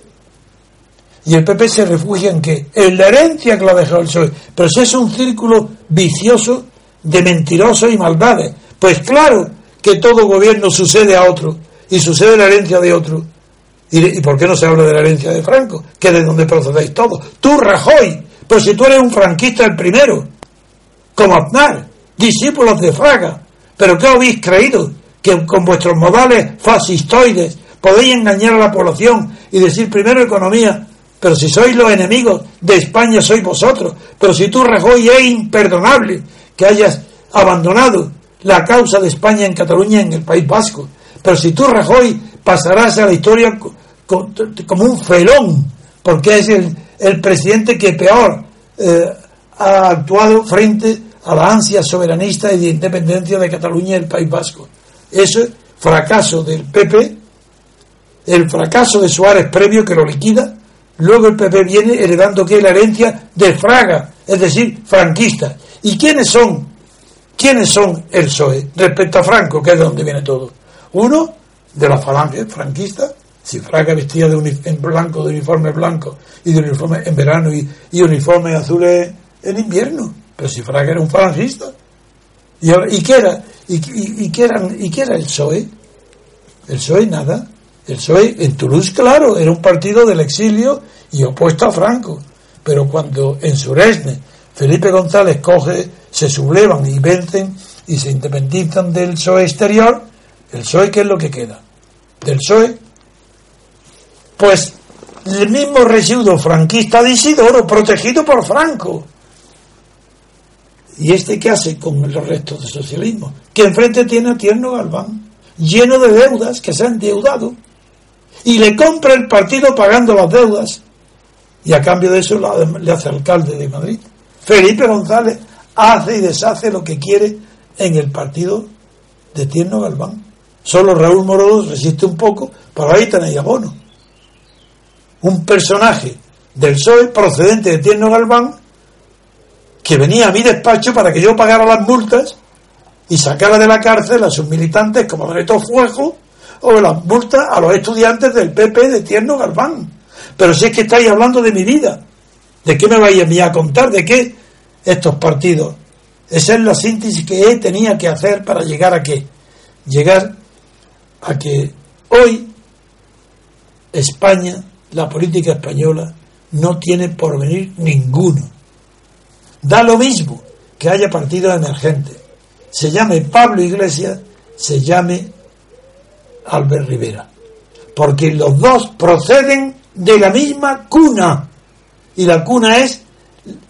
y el PP se refugia en que en la herencia que lo ha dejado el PSOE. Pero si es un círculo vicioso de mentirosos y maldades. Pues claro que todo gobierno sucede a otro y sucede la herencia de otro. ¿Y, por qué no se habla de la herencia de Franco? Que es de donde procedéis todos. Tú, Rajoy, pero si tú eres un franquista el primero, como Aznar, discípulos de Fraga. ¿Pero qué habéis creído? Que con vuestros modales fascistoides podéis engañar a la población y decir primero economía, pero si sois los enemigos de España sois vosotros. Pero si tú, Rajoy, es imperdonable que hayas abandonado la causa de España en Cataluña, en el País Vasco. Pero si tú, Rajoy, pasarás a la historia como un felón, porque es el, presidente que peor eh, ha actuado frente a la ansia soberanista y de independencia de Cataluña y el País Vasco. Eso es fracaso del PP, el fracaso de Suárez previo que lo liquida, Luego el PP viene heredando que la herencia de Fraga, es decir, franquista. ¿Y quiénes son? ¿Quiénes son el PSOE respecto a Franco, que es de donde viene todo? Uno, de la falange franquista, si Fraga vestía de en blanco, de uniforme blanco, y de uniforme en verano y, uniforme azules en invierno. Pero si Fraga era un falangista. ¿Y, era? ¿Y, qué era, ¿Y era el PSOE? El PSOE nada. El PSOE en Toulouse, claro, era un partido del exilio y opuesto a Franco. Pero cuando en Suresne Felipe González coge, se sublevan y vencen y se independizan del PSOE exterior, ¿el PSOE qué es lo que queda? Del PSOE, pues el mismo residuo franquista de Isidoro, protegido por Franco. ¿Y este qué hace con los restos del socialismo? Que enfrente tiene a Tierno Galván, lleno de deudas, que se han endeudado y le compra el partido pagando las deudas y a cambio de eso le hace alcalde de Madrid. Felipe González hace y deshace lo que quiere en el partido de Tierno Galván. Solo Raúl Morodo resiste un poco, pero ahí tenéis a Bono. Un personaje del PSOE procedente de Tierno Galván que venía a mi despacho para que yo pagara las multas y sacara de la cárcel a sus militantes como Loreto Fuego o las multas a los estudiantes del PP de Tierno Galván. Pero si es que estáis hablando de mi vida, ¿de qué me vais a mí a contar? ¿De qué estos partidos? Esa es la síntesis que tenía que hacer para llegar a qué? Llegar a que hoy España, la política española, no tiene porvenir ninguno. Da lo mismo que haya partidos emergentes. Se llame Pablo Iglesias, se llame Albert Rivera. Porque los dos proceden de la misma cuna. Y la cuna es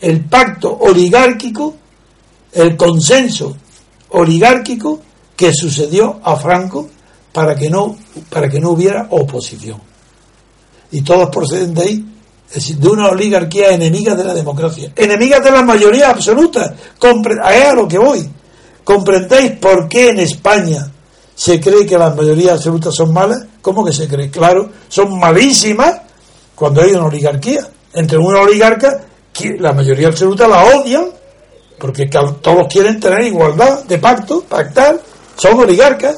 el pacto oligárquico, el consenso oligárquico que sucedió a Franco para que no, para que no hubiera oposición. Y todos proceden de ahí, es decir, de una oligarquía enemiga de la democracia, enemiga de la mayoría absoluta. Es a lo que voy. ¿Comprendéis por qué en España se cree que las mayorías absolutas son malas. ¿Cómo que se cree? Claro, son malísimas cuando hay una oligarquía. Entre una oligarca, la mayoría absoluta la odian, porque todos quieren tener igualdad de pacto, pactar, son oligarcas.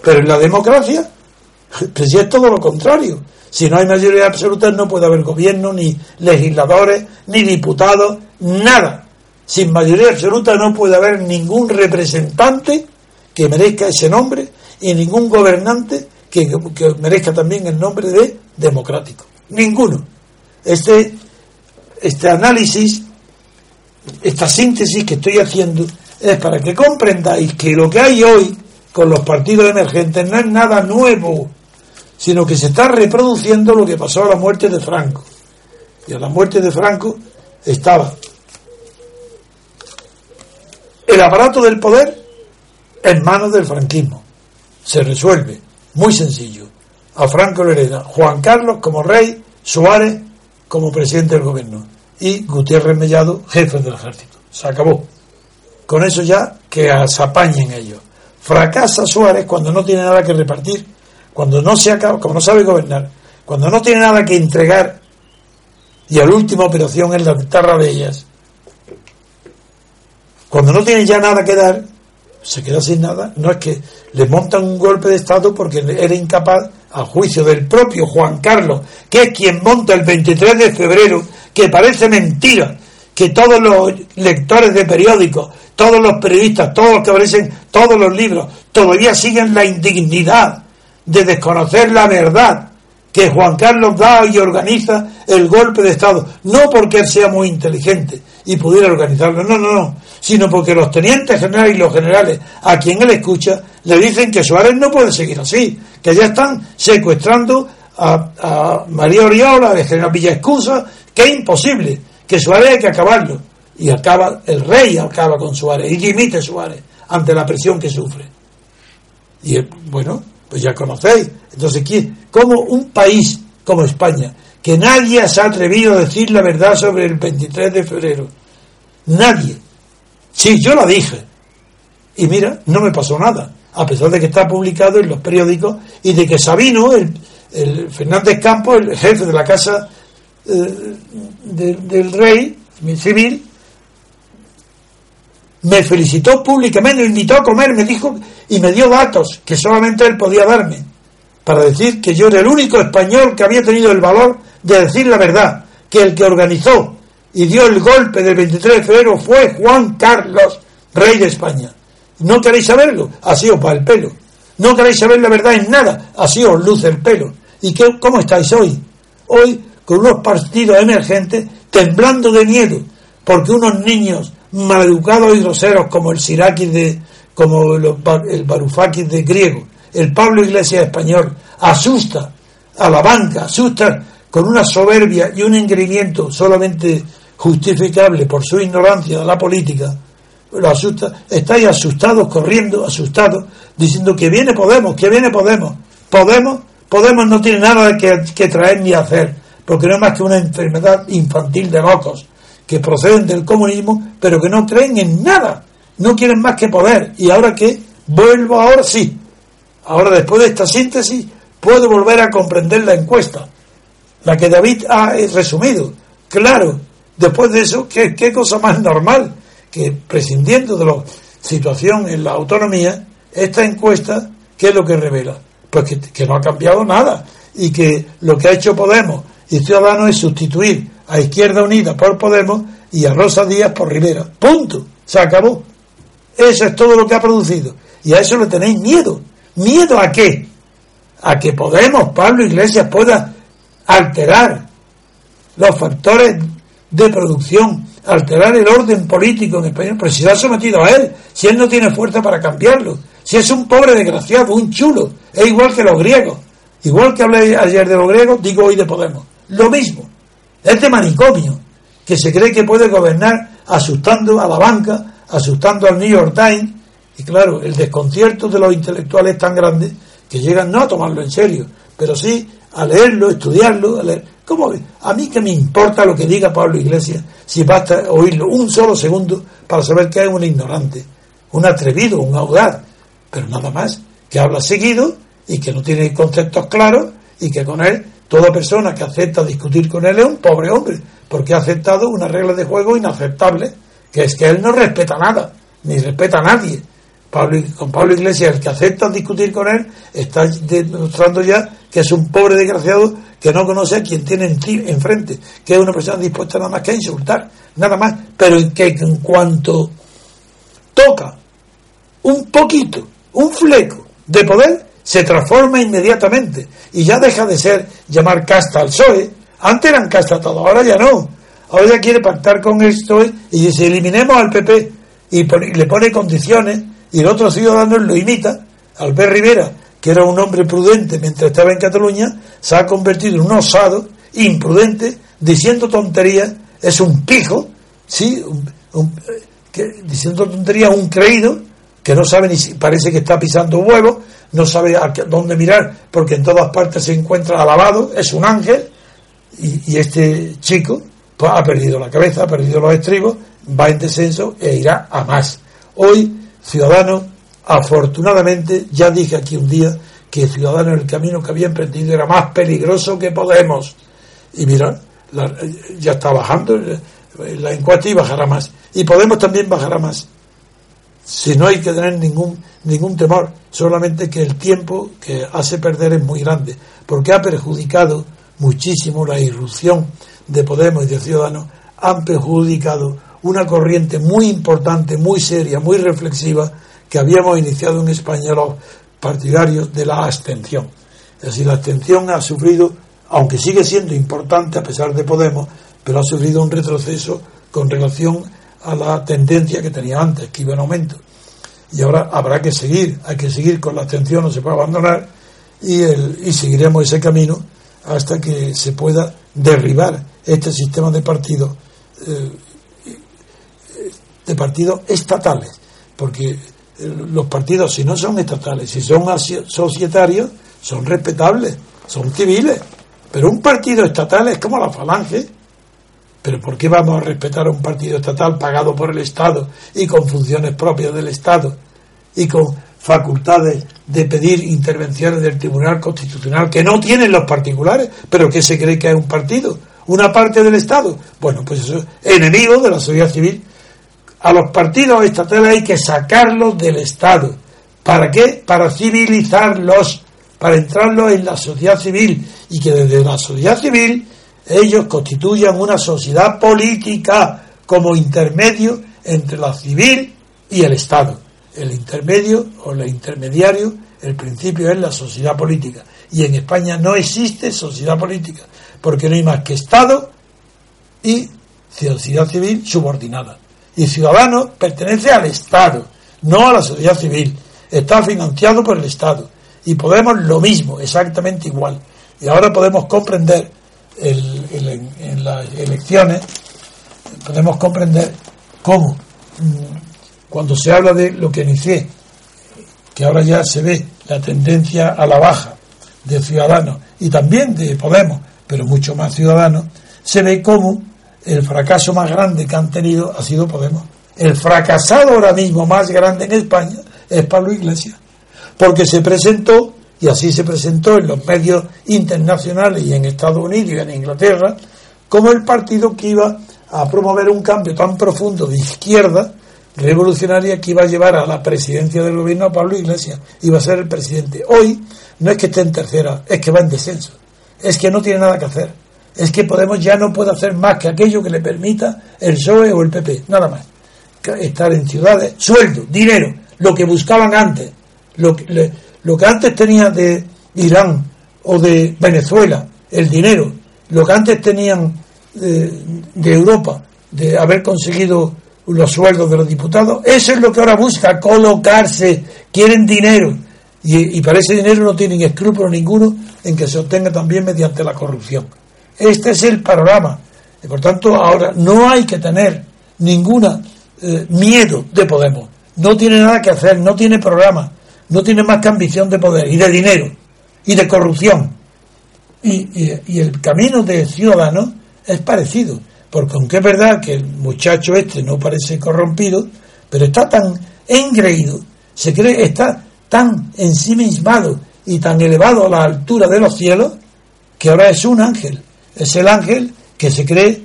Pero en la democracia, pues es todo lo contrario. Si no hay mayoría absoluta no puede haber gobierno, ni legisladores, ni diputados, nada. Sin mayoría absoluta no puede haber ningún representante que merezca ese nombre y ningún gobernante que, merezca también el nombre de democrático. Ninguno. Este, este análisis, esta síntesis que estoy haciendo es para que comprendáis que lo que hay hoy con los partidos emergentes no es nada nuevo, sino que se está reproduciendo lo que pasó a la muerte de Franco. Y a la muerte de Franco estaba el aparato del poder en manos del franquismo. Se resuelve, muy sencillo. A Franco lo hereda Juan Carlos como rey, Suárez como presidente del gobierno y Gutiérrez Mellado jefe del ejército. Se acabó. Con eso ya que se apañen ellos. Fracasa Suárez cuando no tiene nada que repartir, cuando no se acaba, como no sabe gobernar, cuando no tiene nada que entregar y la última operación es la guitarra de ellas. Cuando no tiene ya nada que dar, se queda sin nada. No es que le montan un golpe de Estado porque era incapaz, a juicio del propio Juan Carlos, que es quien monta el 23 de febrero, que parece mentira, que todos los lectores de periódicos, todos los periodistas, todos los que aparecen, todos los libros, todavía siguen la indignidad de desconocer la verdad que Juan Carlos da y organiza el golpe de Estado, no porque él sea muy inteligente y pudiera organizarlo, no, no, no, sino porque los tenientes generales y los generales a quien él escucha le dicen que Suárez no puede seguir así, que ya están secuestrando a, María Oriola, de General Villa que es imposible, que Suárez hay que acabarlo. Y acaba, el rey acaba con Suárez y dimite Suárez ante la presión que sufre. Y bueno, pues ya conocéis. Entonces, ¿cómo un país como España, que nadie se ha atrevido a decir la verdad sobre el 23 de febrero? Nadie. Sí, yo lo dije. Y mira, no me pasó nada, a pesar de que está publicado en los periódicos y de que Sabino, el, el Fernández Campos, el jefe de la casa eh, del rey civil, me felicitó públicamente, me invitó a comer, me dijo y me dio datos que solamente él podía darme para decir que yo era el único español que había tenido el valor de decir la verdad, que el que organizó y dio el golpe del 23 de febrero fue Juan Carlos, rey de España. ¿No queréis saberlo? Así os va el pelo. ¿No queréis saber la verdad en nada? Así os luce el pelo. ¿Y qué, cómo estáis hoy? Hoy con unos partidos emergentes temblando de miedo, porque unos niños maleducados y groseros como el Sirakis de, como el Barufakis de griego, el Pablo Iglesias español, asusta a la banca, asusta con una soberbia y un engreimiento solamente justificable por su ignorancia de la política, lo asusta, estáis asustados, corriendo, asustados, diciendo que viene Podemos, que viene Podemos. Podemos, Podemos no tiene nada que, que traer ni hacer, porque no es más que una enfermedad infantil de locos que proceden del comunismo, pero que no creen en nada, no quieren más que poder. Y ahora que vuelvo, ahora sí, ahora después de esta síntesis, puedo volver a comprender la encuesta, la que David ha resumido. Claro, después de eso, ¿qué, qué cosa más normal? Que prescindiendo de la situación en la autonomía, esta encuesta, ¿qué es lo que revela? Pues que, que no ha cambiado nada y que lo que ha hecho Podemos y Ciudadanos es sustituir a Izquierda Unida por Podemos y a Rosa Díaz por Rivera. Punto. Se acabó. Eso es todo lo que ha producido. Y a eso le tenéis miedo. ¿Miedo a qué? A que Podemos, Pablo Iglesias, pueda alterar los factores de producción, alterar el orden político en España, pero si se ha sometido a él, si él no tiene fuerza para cambiarlo, si es un pobre desgraciado, un chulo, es igual que los griegos. Igual que hablé ayer de los griegos, digo hoy de Podemos. Lo mismo. Este manicomio, que se cree que puede gobernar asustando a la banca, asustando al New York Times, y claro, el desconcierto de los intelectuales es tan grande que llegan no a tomarlo en serio, pero sí a leerlo, estudiarlo, a leer. ¿Cómo? A mí que me importa lo que diga Pablo Iglesias si basta oírlo un solo segundo para saber que es un ignorante, un atrevido, un audaz, pero nada más, que habla seguido y que no tiene conceptos claros y que con él Toda persona que acepta discutir con él es un pobre hombre, porque ha aceptado una regla de juego inaceptable, que es que él no respeta nada, ni respeta a nadie. Pablo, con Pablo Iglesias, el que acepta discutir con él, está demostrando ya que es un pobre desgraciado que no conoce a quien tiene enfrente, que es una persona dispuesta nada más que a insultar, nada más, pero que en cuanto toca un poquito, un fleco de poder, se transforma inmediatamente y ya deja de ser llamar casta al PSOE. Antes eran casta todo, ahora ya no. Ahora ya quiere pactar con el PSOE y dice eliminemos al PP y, le pone condiciones y el otro ciudadano lo imita. Albert Rivera, que era un hombre prudente mientras estaba en Cataluña, se ha convertido en un osado, imprudente, diciendo tonterías, es un pijo, ¿sí? que, diciendo tonterías, un creído que no sabe ni si parece que está pisando huevos, no sabe a dónde mirar, porque en todas partes se encuentra alabado, es un ángel, y, este chico pues, ha perdido la cabeza, ha perdido los estribos, va en descenso e irá a más. Hoy, Ciudadanos, afortunadamente, ya dije aquí un día que Ciudadanos el camino que había emprendido era más peligroso que Podemos. Y mira, ya está bajando la encuesta y bajará más. Y Podemos también bajará más. Si no hay que tener ningún, ningún temor, solamente que el tiempo que hace perder es muy grande, porque ha perjudicado muchísimo la irrupción de Podemos y de Ciudadanos, han perjudicado una corriente muy importante, muy seria, muy reflexiva que habíamos iniciado en España los partidarios de la abstención. Es decir, la abstención ha sufrido, aunque sigue siendo importante a pesar de Podemos, pero ha sufrido un retroceso con relación a la tendencia que tenía antes, que iba en aumento. Y ahora habrá que seguir, hay que seguir con la abstención, no se puede abandonar, y, el, y seguiremos ese camino hasta que se pueda derribar este sistema de partidos eh, de partidos estatales. Porque eh, los partidos si no son estatales si son societarios son respetables son civiles. Pero un partido estatal es como la falange pero ¿por qué vamos a respetar a un partido estatal pagado por el Estado y con funciones propias del Estado y con facultades de pedir intervenciones del Tribunal Constitucional que no tienen los particulares, pero que se cree que es un partido, una parte del Estado. Bueno, pues eso es enemigo de la sociedad civil. A los partidos estatales hay que sacarlos del Estado. ¿Para qué? Para civilizarlos, para entrarlos en la sociedad civil y que desde la sociedad civil ellos constituyan una sociedad política como intermedio entre la civil y el Estado el intermedio o el intermediario, el principio es la sociedad política. Y en España no existe sociedad política, porque no hay más que Estado y sociedad civil subordinada. Y Ciudadanos pertenece al Estado, no a la sociedad civil. Está financiado por el Estado. Y Podemos lo mismo, exactamente igual. Y ahora podemos comprender en las elecciones, podemos comprender cómo mm, cuando se habla de lo que inicié, que ahora ya se ve la tendencia a la baja de Ciudadanos y también de Podemos, pero mucho más Ciudadanos, se ve como el fracaso más grande que han tenido ha sido Podemos. El fracasado ahora mismo más grande en España es Pablo Iglesias, porque se presentó, y así se presentó en los medios internacionales y en Estados Unidos y en Inglaterra, como el partido que iba a promover un cambio tan profundo de izquierda revolucionaria que iba a llevar a la presidencia del gobierno a Pablo Iglesias, iba a ser el presidente. Hoy no es que esté en tercera, es que va en descenso, es que no tiene nada que hacer, es que Podemos ya no puede hacer más que aquello que le permita el PSOE o el PP, nada más. Estar en ciudades, sueldo, dinero, lo que buscaban antes, lo que, lo que antes tenía de Irán o de Venezuela, el dinero, lo que antes tenían de, de Europa, de haber conseguido los sueldos de los diputados. Eso es lo que ahora busca, colocarse. Quieren dinero. Y, para ese dinero no tienen escrúpulo ninguno en que se obtenga también mediante la corrupción. Este es el panorama. Y por tanto, ahora no hay que tener ninguna eh, miedo de Podemos. No tiene nada que hacer, no tiene programa, no tiene más que ambición de poder y de dinero y de corrupción. Y, el camino de Ciudadanos es parecido porque aunque es verdad que el muchacho este no parece corrompido, pero está tan engreído, se cree, está tan ensimismado y tan elevado a la altura de los cielos, que ahora es un ángel. Es el ángel que se cree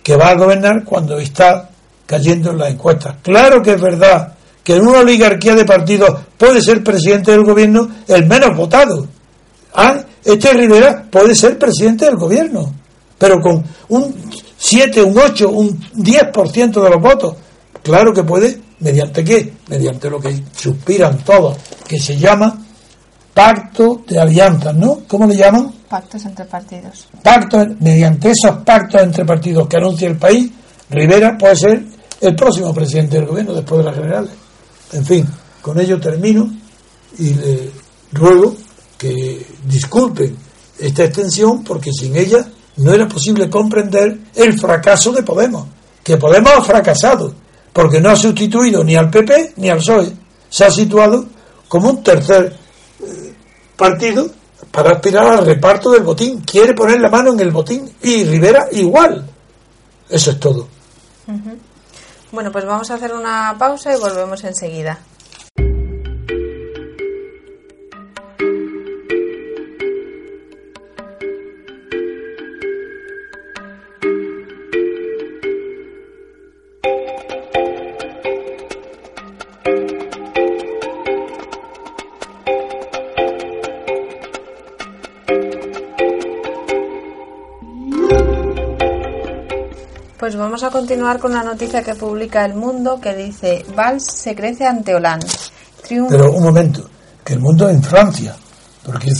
que va a gobernar cuando está cayendo en las encuestas. Claro que es verdad que en una oligarquía de partidos puede ser presidente del gobierno el menos votado. Ah, este Rivera puede ser presidente del gobierno, pero con un 7, un 8, un 10% de los votos. Claro que puede, ¿mediante qué? Mediante lo que suspiran todos, que se llama pacto de alianzas, ¿no? ¿Cómo le llaman? Pactos entre partidos. Pactos, mediante esos pactos entre partidos que anuncia el país, Rivera puede ser el próximo presidente del gobierno después de las generales. En fin, con ello termino y le ruego que disculpen esta extensión porque sin ella no era posible comprender el fracaso de Podemos, que Podemos ha fracasado, porque no ha sustituido ni al PP ni al PSOE. Se ha situado como un tercer eh, partido para aspirar al reparto del botín. Quiere poner la mano en el botín y Rivera igual. Eso es todo. Bueno, pues vamos a hacer una pausa y volvemos enseguida. Pues vamos a continuar con la noticia que publica El Mundo que dice Valls se crece ante Hollande. Pero un momento, que el mundo en Francia, porque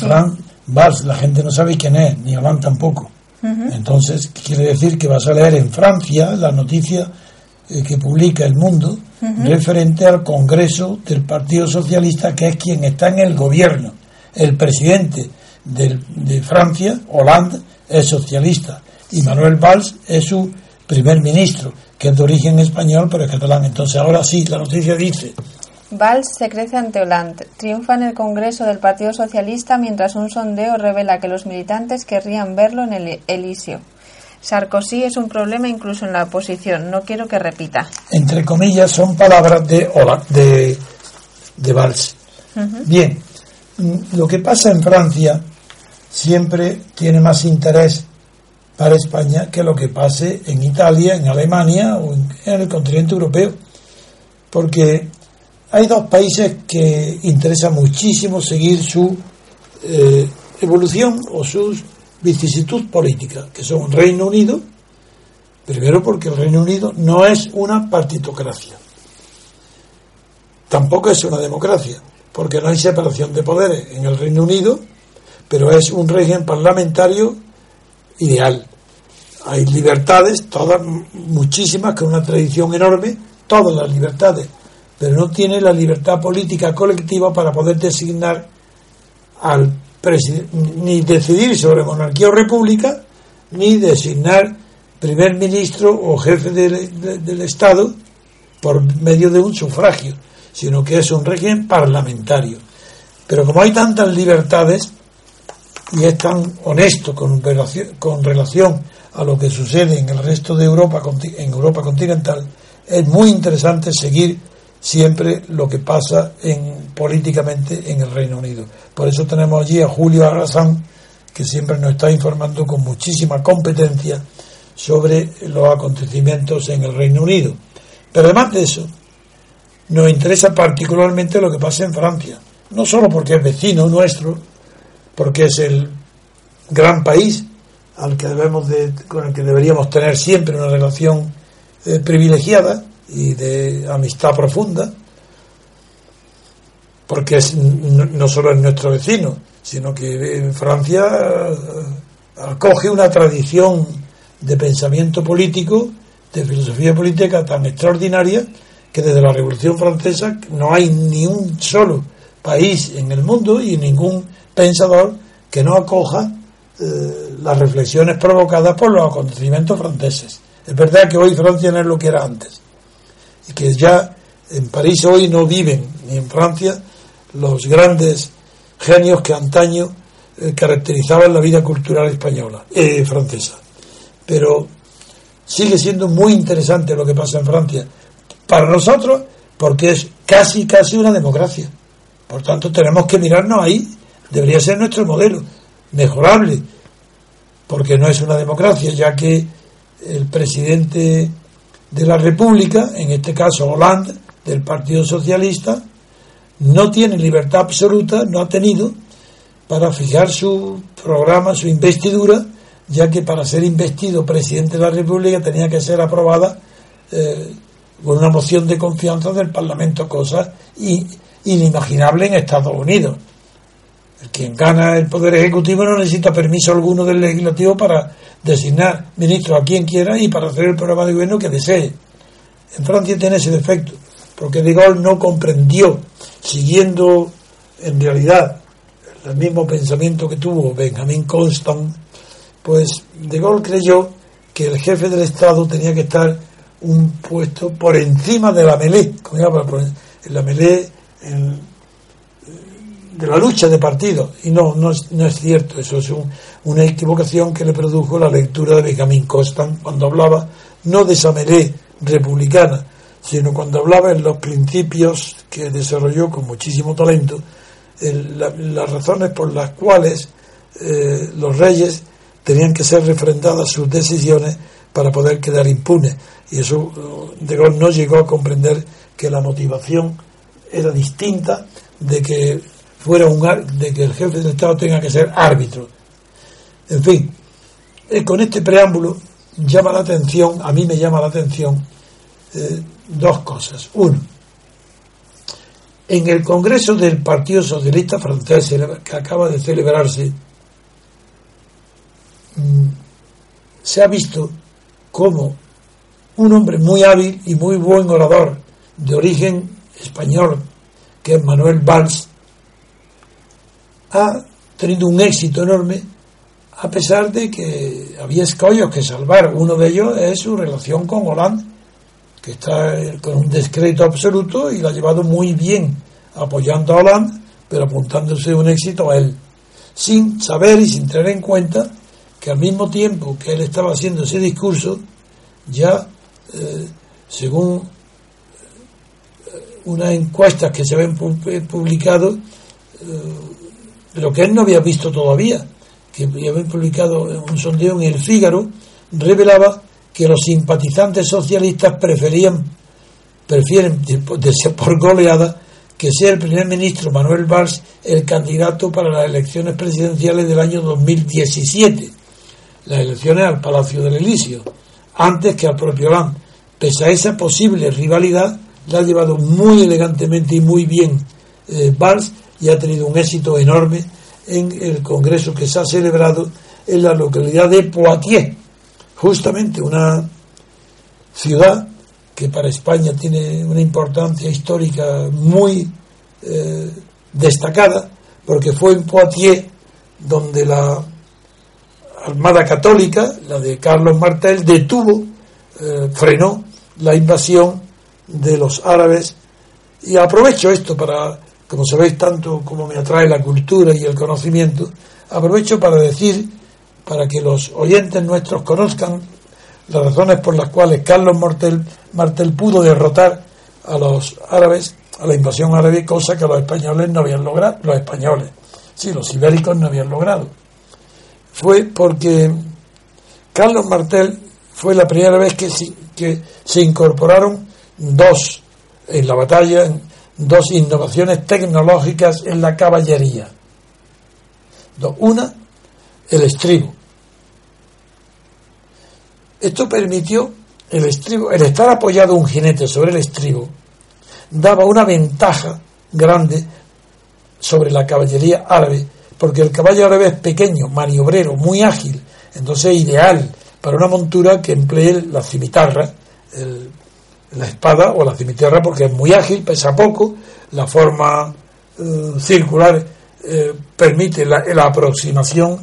Valls la gente no sabe quién es, ni Hollande tampoco. Entonces quiere decir que vas a leer en Francia la noticia eh, que publica El Mundo referente al Congreso del Partido Socialista, que es quien está en el gobierno. El presidente de Francia, Hollande, es socialista. Y Manuel Valls es su primer ministro, que es de origen español pero es catalán. Entonces ahora sí, la noticia dice... Valls se crece ante Hollande. Triunfa en el Congreso del Partido Socialista mientras un sondeo revela que los militantes querrían verlo en el Elíseo. Sarkozy es un problema incluso en la oposición. No quiero que repita. Entre comillas, son palabras de, de, de Valls. Bien, mm, lo que pasa en Francia siempre tiene más interés para España que lo que pase en Italia, en Alemania o en, el continente europeo. Porque hay dos países que interesa muchísimo seguir su eh, evolución o su vicisitud política, que son Reino Unido, primero porque el Reino Unido no es una partitocracia, tampoco es una democracia, porque no hay separación de poderes en el Reino Unido, pero es un régimen parlamentario ideal. Hay libertades, todas, muchísimas, con una tradición enorme, todas las libertades, pero no tiene la libertad política colectiva para poder designar al ni decidir sobre monarquía o república, ni designar primer ministro o jefe del Estado por medio de un sufragio, sino que es un régimen parlamentario. Pero como hay tantas libertades, y es tan honesto con relación, con relación a lo que sucede en el resto de Europa, en Europa continental, es muy interesante seguir siempre lo que pasa en, políticamente en el Reino Unido. Por eso tenemos allí a Julio Arrasán, que siempre nos está informando con muchísima competencia sobre los acontecimientos en el Reino Unido. Pero además de eso, nos interesa particularmente lo que pasa en Francia, no solo porque es vecino nuestro, porque es el gran país al que debemos de, con el que deberíamos tener siempre una relación eh, privilegiada y de amistad profunda, porque es, no, solo es nuestro vecino, sino que en Francia eh, acoge una tradición de pensamiento político, de filosofía política tan extraordinaria que desde la Revolución Francesa no hay ni un solo país en el mundo y ningún pensador que no acoja eh, las reflexiones provocadas por los acontecimientos franceses. Es verdad que hoy Francia no es lo que era antes y que ya en París hoy no viven ni en Francia los grandes genios que antaño eh, caracterizaban la vida cultural española, eh, francesa. Pero sigue siendo muy interesante lo que pasa en Francia para nosotros porque es casi casi una democracia. Por tanto, tenemos que mirarnos ahí debería ser nuestro modelo, mejorable, porque no es una democracia, ya que el presidente de la República, en este caso Hollande, del Partido Socialista, no tiene libertad absoluta, no ha tenido, para fijar su programa, su investidura, ya que para ser investido presidente de la República tenía que ser aprobada eh, con una moción de confianza del Parlamento, cosa inimaginable en Estados Unidos quien gana el poder ejecutivo no necesita permiso alguno del legislativo para designar ministro a quien quiera y para hacer el programa de gobierno que desee. En Francia tiene ese defecto, porque De Gaulle no comprendió, siguiendo en realidad el mismo pensamiento que tuvo Benjamin Constant, pues De Gaulle creyó que el jefe del Estado tenía que estar un puesto por encima de la melé, como la melé de la lucha de partidos. Y no, no es, no es cierto, eso es una equivocación que le produjo la lectura de Benjamin Constant cuando hablaba no de esa melé republicana, sino cuando hablaba en los principios que desarrolló con muchísimo talento, las razones por las cuales eh, los reyes tenían que ser refrendadas sus decisiones para poder quedar impunes. Y eso De Gaulle no llegó a comprender que la motivación era distinta de que fuera un de que el jefe del Estado tenga que ser árbitro. En fin, eh, con este preámbulo llama la atención, a mí me llama la atención eh, dos cosas. Uno, en el Congreso del Partido Socialista francés que acaba de celebrarse, mm, se ha visto como un hombre muy hábil y muy buen orador de origen español, que es Manuel Valls, ha tenido un éxito enorme a pesar de que había escollos que salvar. Uno de ellos es su relación con Hollande, que está con un descrédito absoluto y lo ha llevado muy bien apoyando a Hollande, pero apuntándose un éxito a él, sin saber y sin tener en cuenta que al mismo tiempo que él estaba haciendo ese discurso, ya eh, según eh, unas encuestas que se habían publicado, eh, lo que él no había visto todavía, que había publicado un sondeo en el Fígaro, revelaba que los simpatizantes socialistas preferían, prefieren por goleada que sea el primer ministro Manuel Valls el candidato para las elecciones presidenciales del año 2017, las elecciones al Palacio del Elíseo, antes que al propio Hollande. Pese a esa posible rivalidad, la ha llevado muy elegantemente y muy bien eh, Valls y ha tenido un éxito enorme en el congreso que se ha celebrado en la localidad de Poitiers, justamente una ciudad que para España tiene una importancia histórica muy eh, destacada, porque fue en Poitiers donde la Armada Católica, la de Carlos Martel, detuvo, eh, frenó la invasión de los árabes. Y aprovecho esto para como sabéis tanto como me atrae la cultura y el conocimiento, aprovecho para decir, para que los oyentes nuestros conozcan las razones por las cuales Carlos Martel, Martel pudo derrotar a los árabes, a la invasión árabe, cosa que los españoles no habían logrado, los españoles, sí, los ibéricos no habían logrado. Fue porque Carlos Martel fue la primera vez que, que se incorporaron dos en la batalla, dos innovaciones tecnológicas en la caballería. Una, el estribo. Esto permitió el estribo, el estar apoyado un jinete sobre el estribo, daba una ventaja grande sobre la caballería árabe, porque el caballo árabe es pequeño, maniobrero, muy ágil, entonces ideal para una montura que emplee la cimitarra, el, la espada o la cimitarra porque es muy ágil, pesa poco, la forma eh, circular eh, permite la, aproximación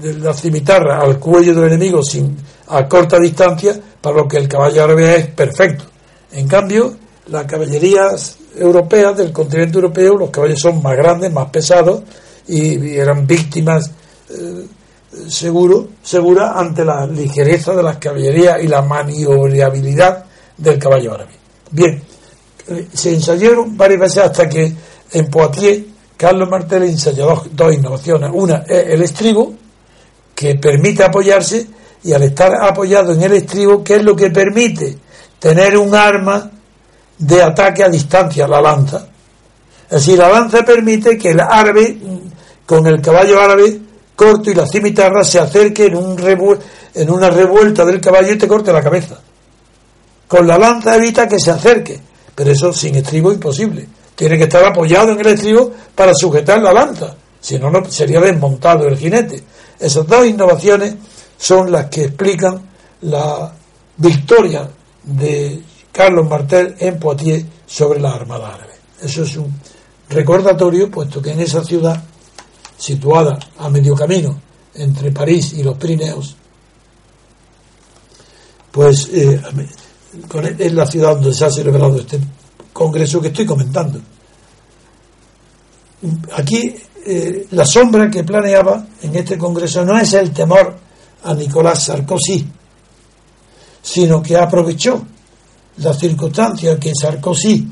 de la cimitarra al cuello del enemigo sin, a corta distancia, para lo que el caballo árabe es perfecto. En cambio, las caballerías europeas del continente europeo, los caballos son más grandes, más pesados y, eran víctimas eh, seguro, seguras ante la ligereza de las caballerías y la maniobrabilidad del caballo árabe. Bien, se ensayaron varias veces hasta que en Poitiers Carlos Martel ensayó dos, innovaciones. Una es el estribo, que permite apoyarse, y al estar apoyado en el estribo, ¿qué es lo que permite? Tener un arma de ataque a distancia, la lanza. Es decir, la lanza permite que el árabe, con el caballo árabe corto y la cimitarra, se acerque en, un en una revuelta del caballo y te corte la cabeza. Con la lanza evita que se acerque, pero eso sin estribo imposible. Tiene que estar apoyado en el estribo para sujetar la lanza, si no, no sería desmontado el jinete. Esas dos innovaciones son las que explican la victoria de Carlos Martel en Poitiers sobre la Armada Árabe. Eso es un recordatorio, puesto que en esa ciudad, situada a medio camino entre París y los Pirineos, pues eh, es la ciudad donde se ha celebrado este congreso que estoy comentando. Aquí eh, la sombra que planeaba en este congreso no es el temor a Nicolás Sarkozy, sino que aprovechó la circunstancia que Sarkozy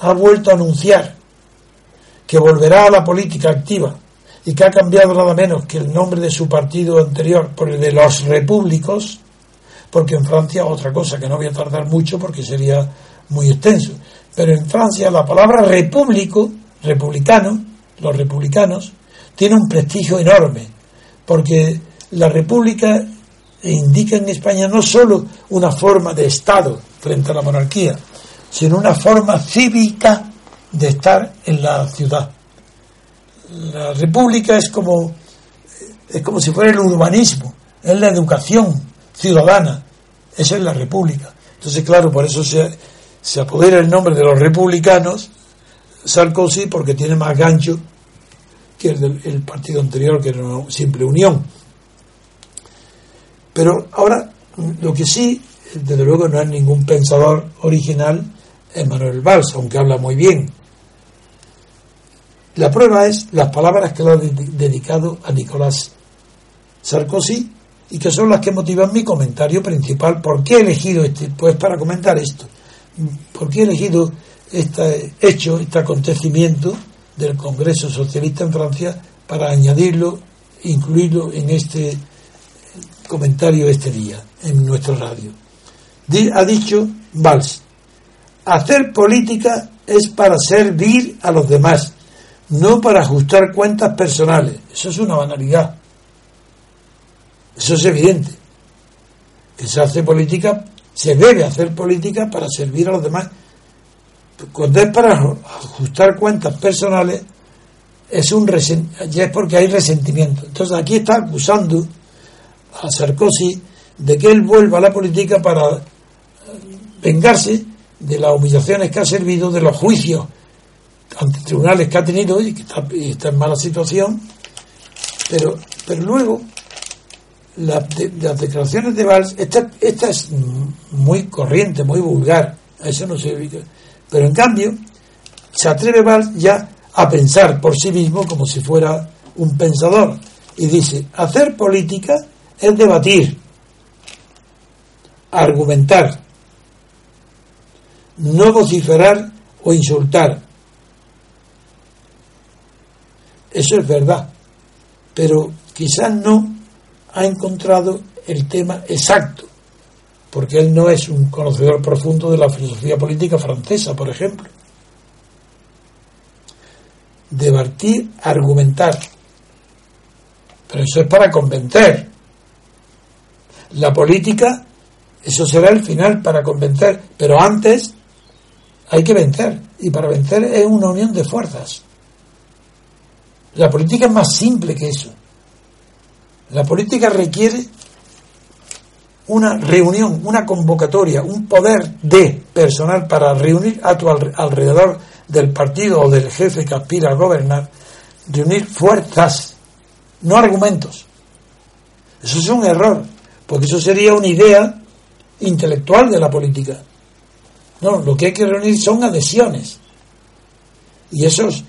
ha vuelto a anunciar que volverá a la política activa y que ha cambiado nada menos que el nombre de su partido anterior por el de los repúblicos, porque en Francia otra cosa que no voy a tardar mucho porque sería muy extenso, pero en Francia la palabra repúblico, republicano, los republicanos, tiene un prestigio enorme, porque la república indica en España no solo una forma de Estado frente a la monarquía, sino una forma cívica de estar en la ciudad. La república es como, es como si fuera el urbanismo, es la educación ciudadana, esa es la república. Entonces, claro, por eso se, se apodera el nombre de los republicanos, Sarkozy, porque tiene más gancho que el del partido anterior, que era una simple unión. Pero ahora, lo que sí, desde luego, no es ningún pensador original, es Manuel Valls, aunque habla muy bien. La prueba es las palabras que le ha dedicado a Nicolás Sarkozy y que son las que motivan mi comentario principal. ¿Por qué he elegido este? Pues para comentar esto. ¿Por qué he elegido este hecho, este acontecimiento del Congreso Socialista en Francia para añadirlo, incluirlo en este comentario este día, en nuestra radio? Ha dicho Valls, hacer política es para servir a los demás, no para ajustar cuentas personales. Eso es una banalidad. Eso es evidente. Que se hace política, se debe hacer política para servir a los demás. Cuando es para ajustar cuentas personales, es un ya es porque hay resentimiento. Entonces aquí está acusando a Sarkozy de que él vuelva a la política para vengarse de las humillaciones que ha servido, de los juicios ante tribunales que ha tenido y que está, en mala situación, pero, pero luego las declaraciones de Valls, esta, esta es muy corriente, muy vulgar, eso no se pero en cambio se atreve Valls ya a pensar por sí mismo como si fuera un pensador y dice, hacer política es debatir, argumentar, no vociferar o insultar. Eso es verdad, pero quizás no ha encontrado el tema exacto, porque él no es un conocedor profundo de la filosofía política francesa, por ejemplo. Debatir, argumentar, pero eso es para convencer. La política, eso será el final para convencer, pero antes hay que vencer. Y para vencer es una unión de fuerzas. La política es más simple que eso. La política requiere una reunión, una convocatoria, un poder de personal para reunir a tu alrededor del partido o del jefe que aspira a gobernar, reunir fuerzas, no argumentos. Eso es un error, porque eso sería una idea intelectual de la política. No, lo que hay que reunir son adhesiones. Y esos,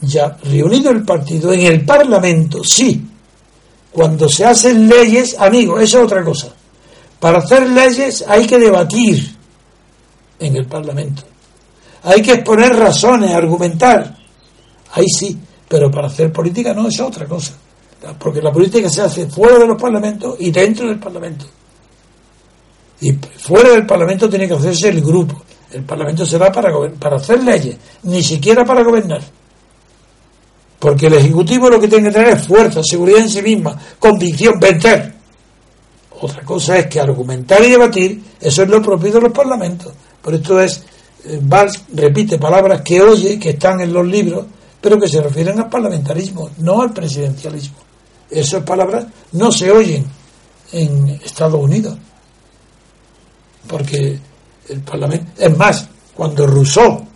ya reunido el partido en el Parlamento, sí. Cuando se hacen leyes, amigo, eso es otra cosa. Para hacer leyes hay que debatir en el Parlamento. Hay que exponer razones, argumentar. Ahí sí, pero para hacer política no es otra cosa. Porque la política se hace fuera de los parlamentos y dentro del parlamento. Y fuera del Parlamento tiene que hacerse el grupo. El Parlamento será para, para hacer leyes, ni siquiera para gobernar. Porque el Ejecutivo lo que tiene que tener es fuerza, seguridad en sí misma, convicción, vencer. Otra cosa es que argumentar y debatir, eso es lo propio de los parlamentos. Por esto es, eh, Valls repite palabras que oye, que están en los libros, pero que se refieren al parlamentarismo, no al presidencialismo. Esas palabras no se oyen en Estados Unidos porque el Parlamento. Es más, cuando Rousseau,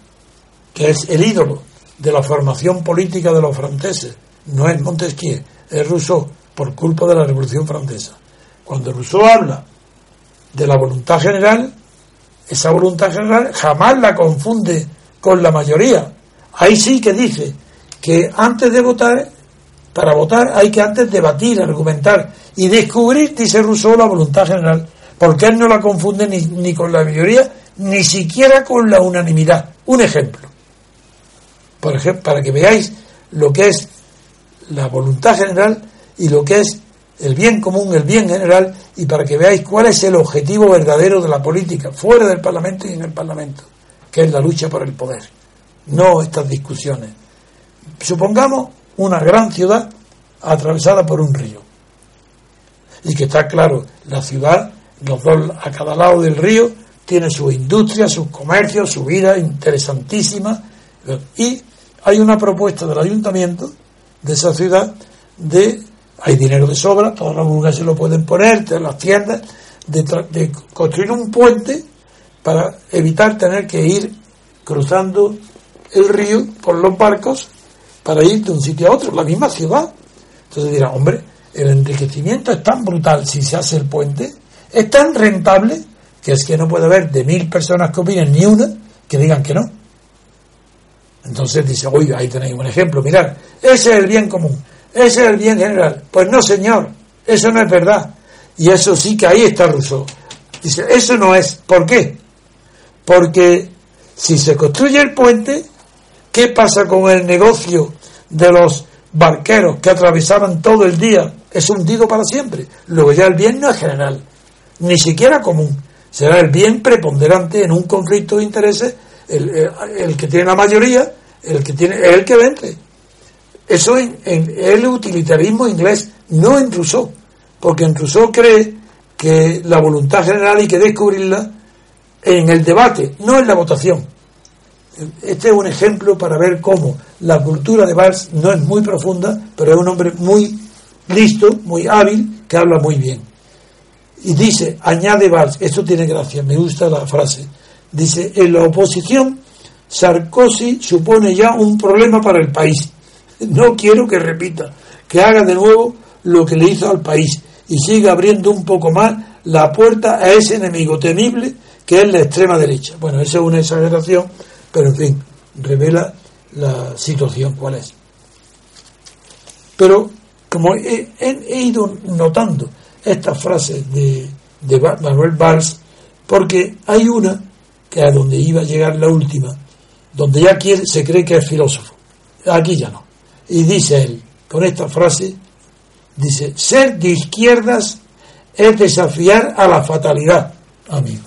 que es el ídolo de la formación política de los franceses, no es Montesquieu, es Rousseau, por culpa de la Revolución Francesa. Cuando Rousseau habla de la voluntad general, esa voluntad general jamás la confunde con la mayoría. Ahí sí que dice que antes de votar, para votar hay que antes debatir, argumentar y descubrir, dice Rousseau, la voluntad general, porque él no la confunde ni, ni con la mayoría, ni siquiera con la unanimidad. Un ejemplo, por ejemplo, para que veáis lo que es la voluntad general y lo que es el bien común, el bien general, y para que veáis cuál es el objetivo verdadero de la política, fuera del Parlamento y en el Parlamento, que es la lucha por el poder, no estas discusiones. Supongamos una gran ciudad atravesada por un río, y que está claro, la ciudad, los dos a cada lado del río, tiene su industria, sus comercios, su vida interesantísima, y hay una propuesta del ayuntamiento de esa ciudad de hay dinero de sobra, todos los lugares se lo pueden poner, las tiendas, de, construir un puente para evitar tener que ir cruzando el río con los barcos para ir de un sitio a otro, la misma ciudad. Entonces dirá, hombre, el enriquecimiento es tan brutal si se hace el puente, es tan rentable que es que no puede haber de mil personas que opinen ni una que digan que no. Entonces dice, oiga, ahí tenéis un ejemplo, mirad, ese es el bien común. Ese es el bien general. Pues no, señor, eso no es verdad. Y eso sí que ahí está Rousseau. Dice, eso no es. ¿Por qué? Porque si se construye el puente, ¿qué pasa con el negocio de los barqueros que atravesaban todo el día? Es hundido para siempre. Luego ya el bien no es general, ni siquiera común. Será el bien preponderante en un conflicto de intereses, el, que tiene la mayoría, el que tiene, el que vende. Eso en, el utilitarismo inglés, no en Rousseau, porque en Rousseau cree que la voluntad general hay que descubrirla en el debate, no en la votación. Este es un ejemplo para ver cómo la cultura de Valls no es muy profunda, pero es un hombre muy listo, muy hábil, que habla muy bien. Y dice, añade Valls, esto tiene gracia, me gusta la frase, dice, en la oposición Sarkozy supone ya un problema para el país no quiero que repita, que haga de nuevo lo que le hizo al país y siga abriendo un poco más la puerta a ese enemigo temible que es la extrema derecha. Bueno, esa es una exageración, pero en fin, revela la situación cuál es. Pero como he, ido notando estas frases de, de Manuel Valls, porque hay una, que a donde iba a llegar la última, donde ya se cree que es filósofo. Aquí ya no. Y dice él, con esta frase, dice, ser de izquierdas es desafiar a la fatalidad, amigo.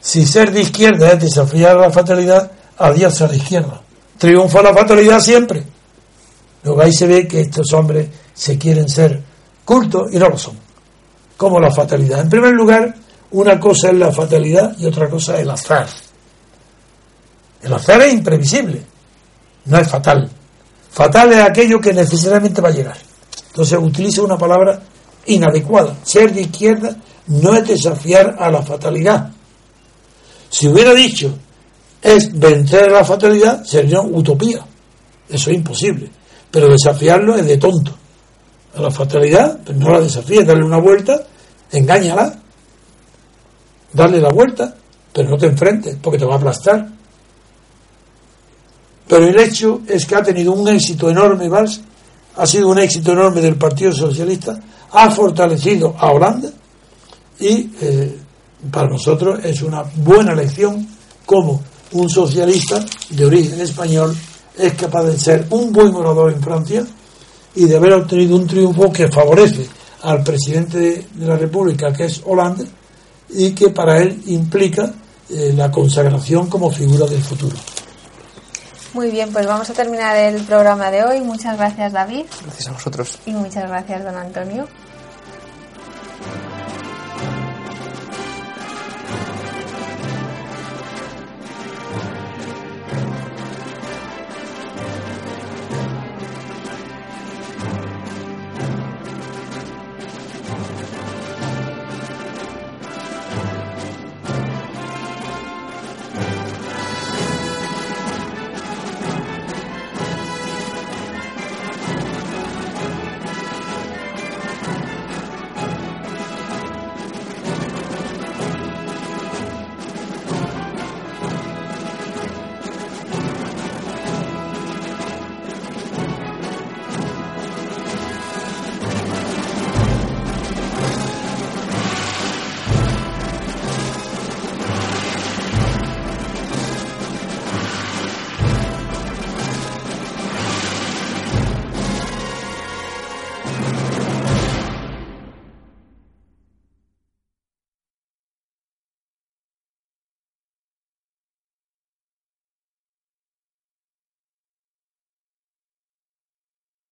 Si ser de izquierda es desafiar a la fatalidad, adiós a la izquierda. Triunfa la fatalidad siempre. Luego ahí se ve que estos hombres se quieren ser cultos y no lo son. Como la fatalidad. En primer lugar, una cosa es la fatalidad y otra cosa es el azar. El azar es imprevisible, no es fatal. Fatal es aquello que necesariamente va a llegar. Entonces utiliza una palabra inadecuada. Ser de izquierda no es desafiar a la fatalidad. Si hubiera dicho es vencer a la fatalidad, sería utopía. Eso es imposible. Pero desafiarlo es de tonto. A la fatalidad, pues no la desafíes, darle una vuelta, engáñala, darle la vuelta, pero no te enfrentes, porque te va a aplastar. Pero el hecho es que ha tenido un éxito enorme, Valls, ha sido un éxito enorme del Partido Socialista, ha fortalecido a Holanda y eh, para nosotros es una buena lección cómo un socialista de origen español es capaz de ser un buen orador en Francia y de haber obtenido un triunfo que favorece al presidente de, la República, que es Holanda, y que para él implica eh, la consagración como figura del futuro. Muy bien, pues vamos a terminar el programa de hoy. Muchas gracias, David. Gracias a vosotros. Y muchas gracias, don Antonio.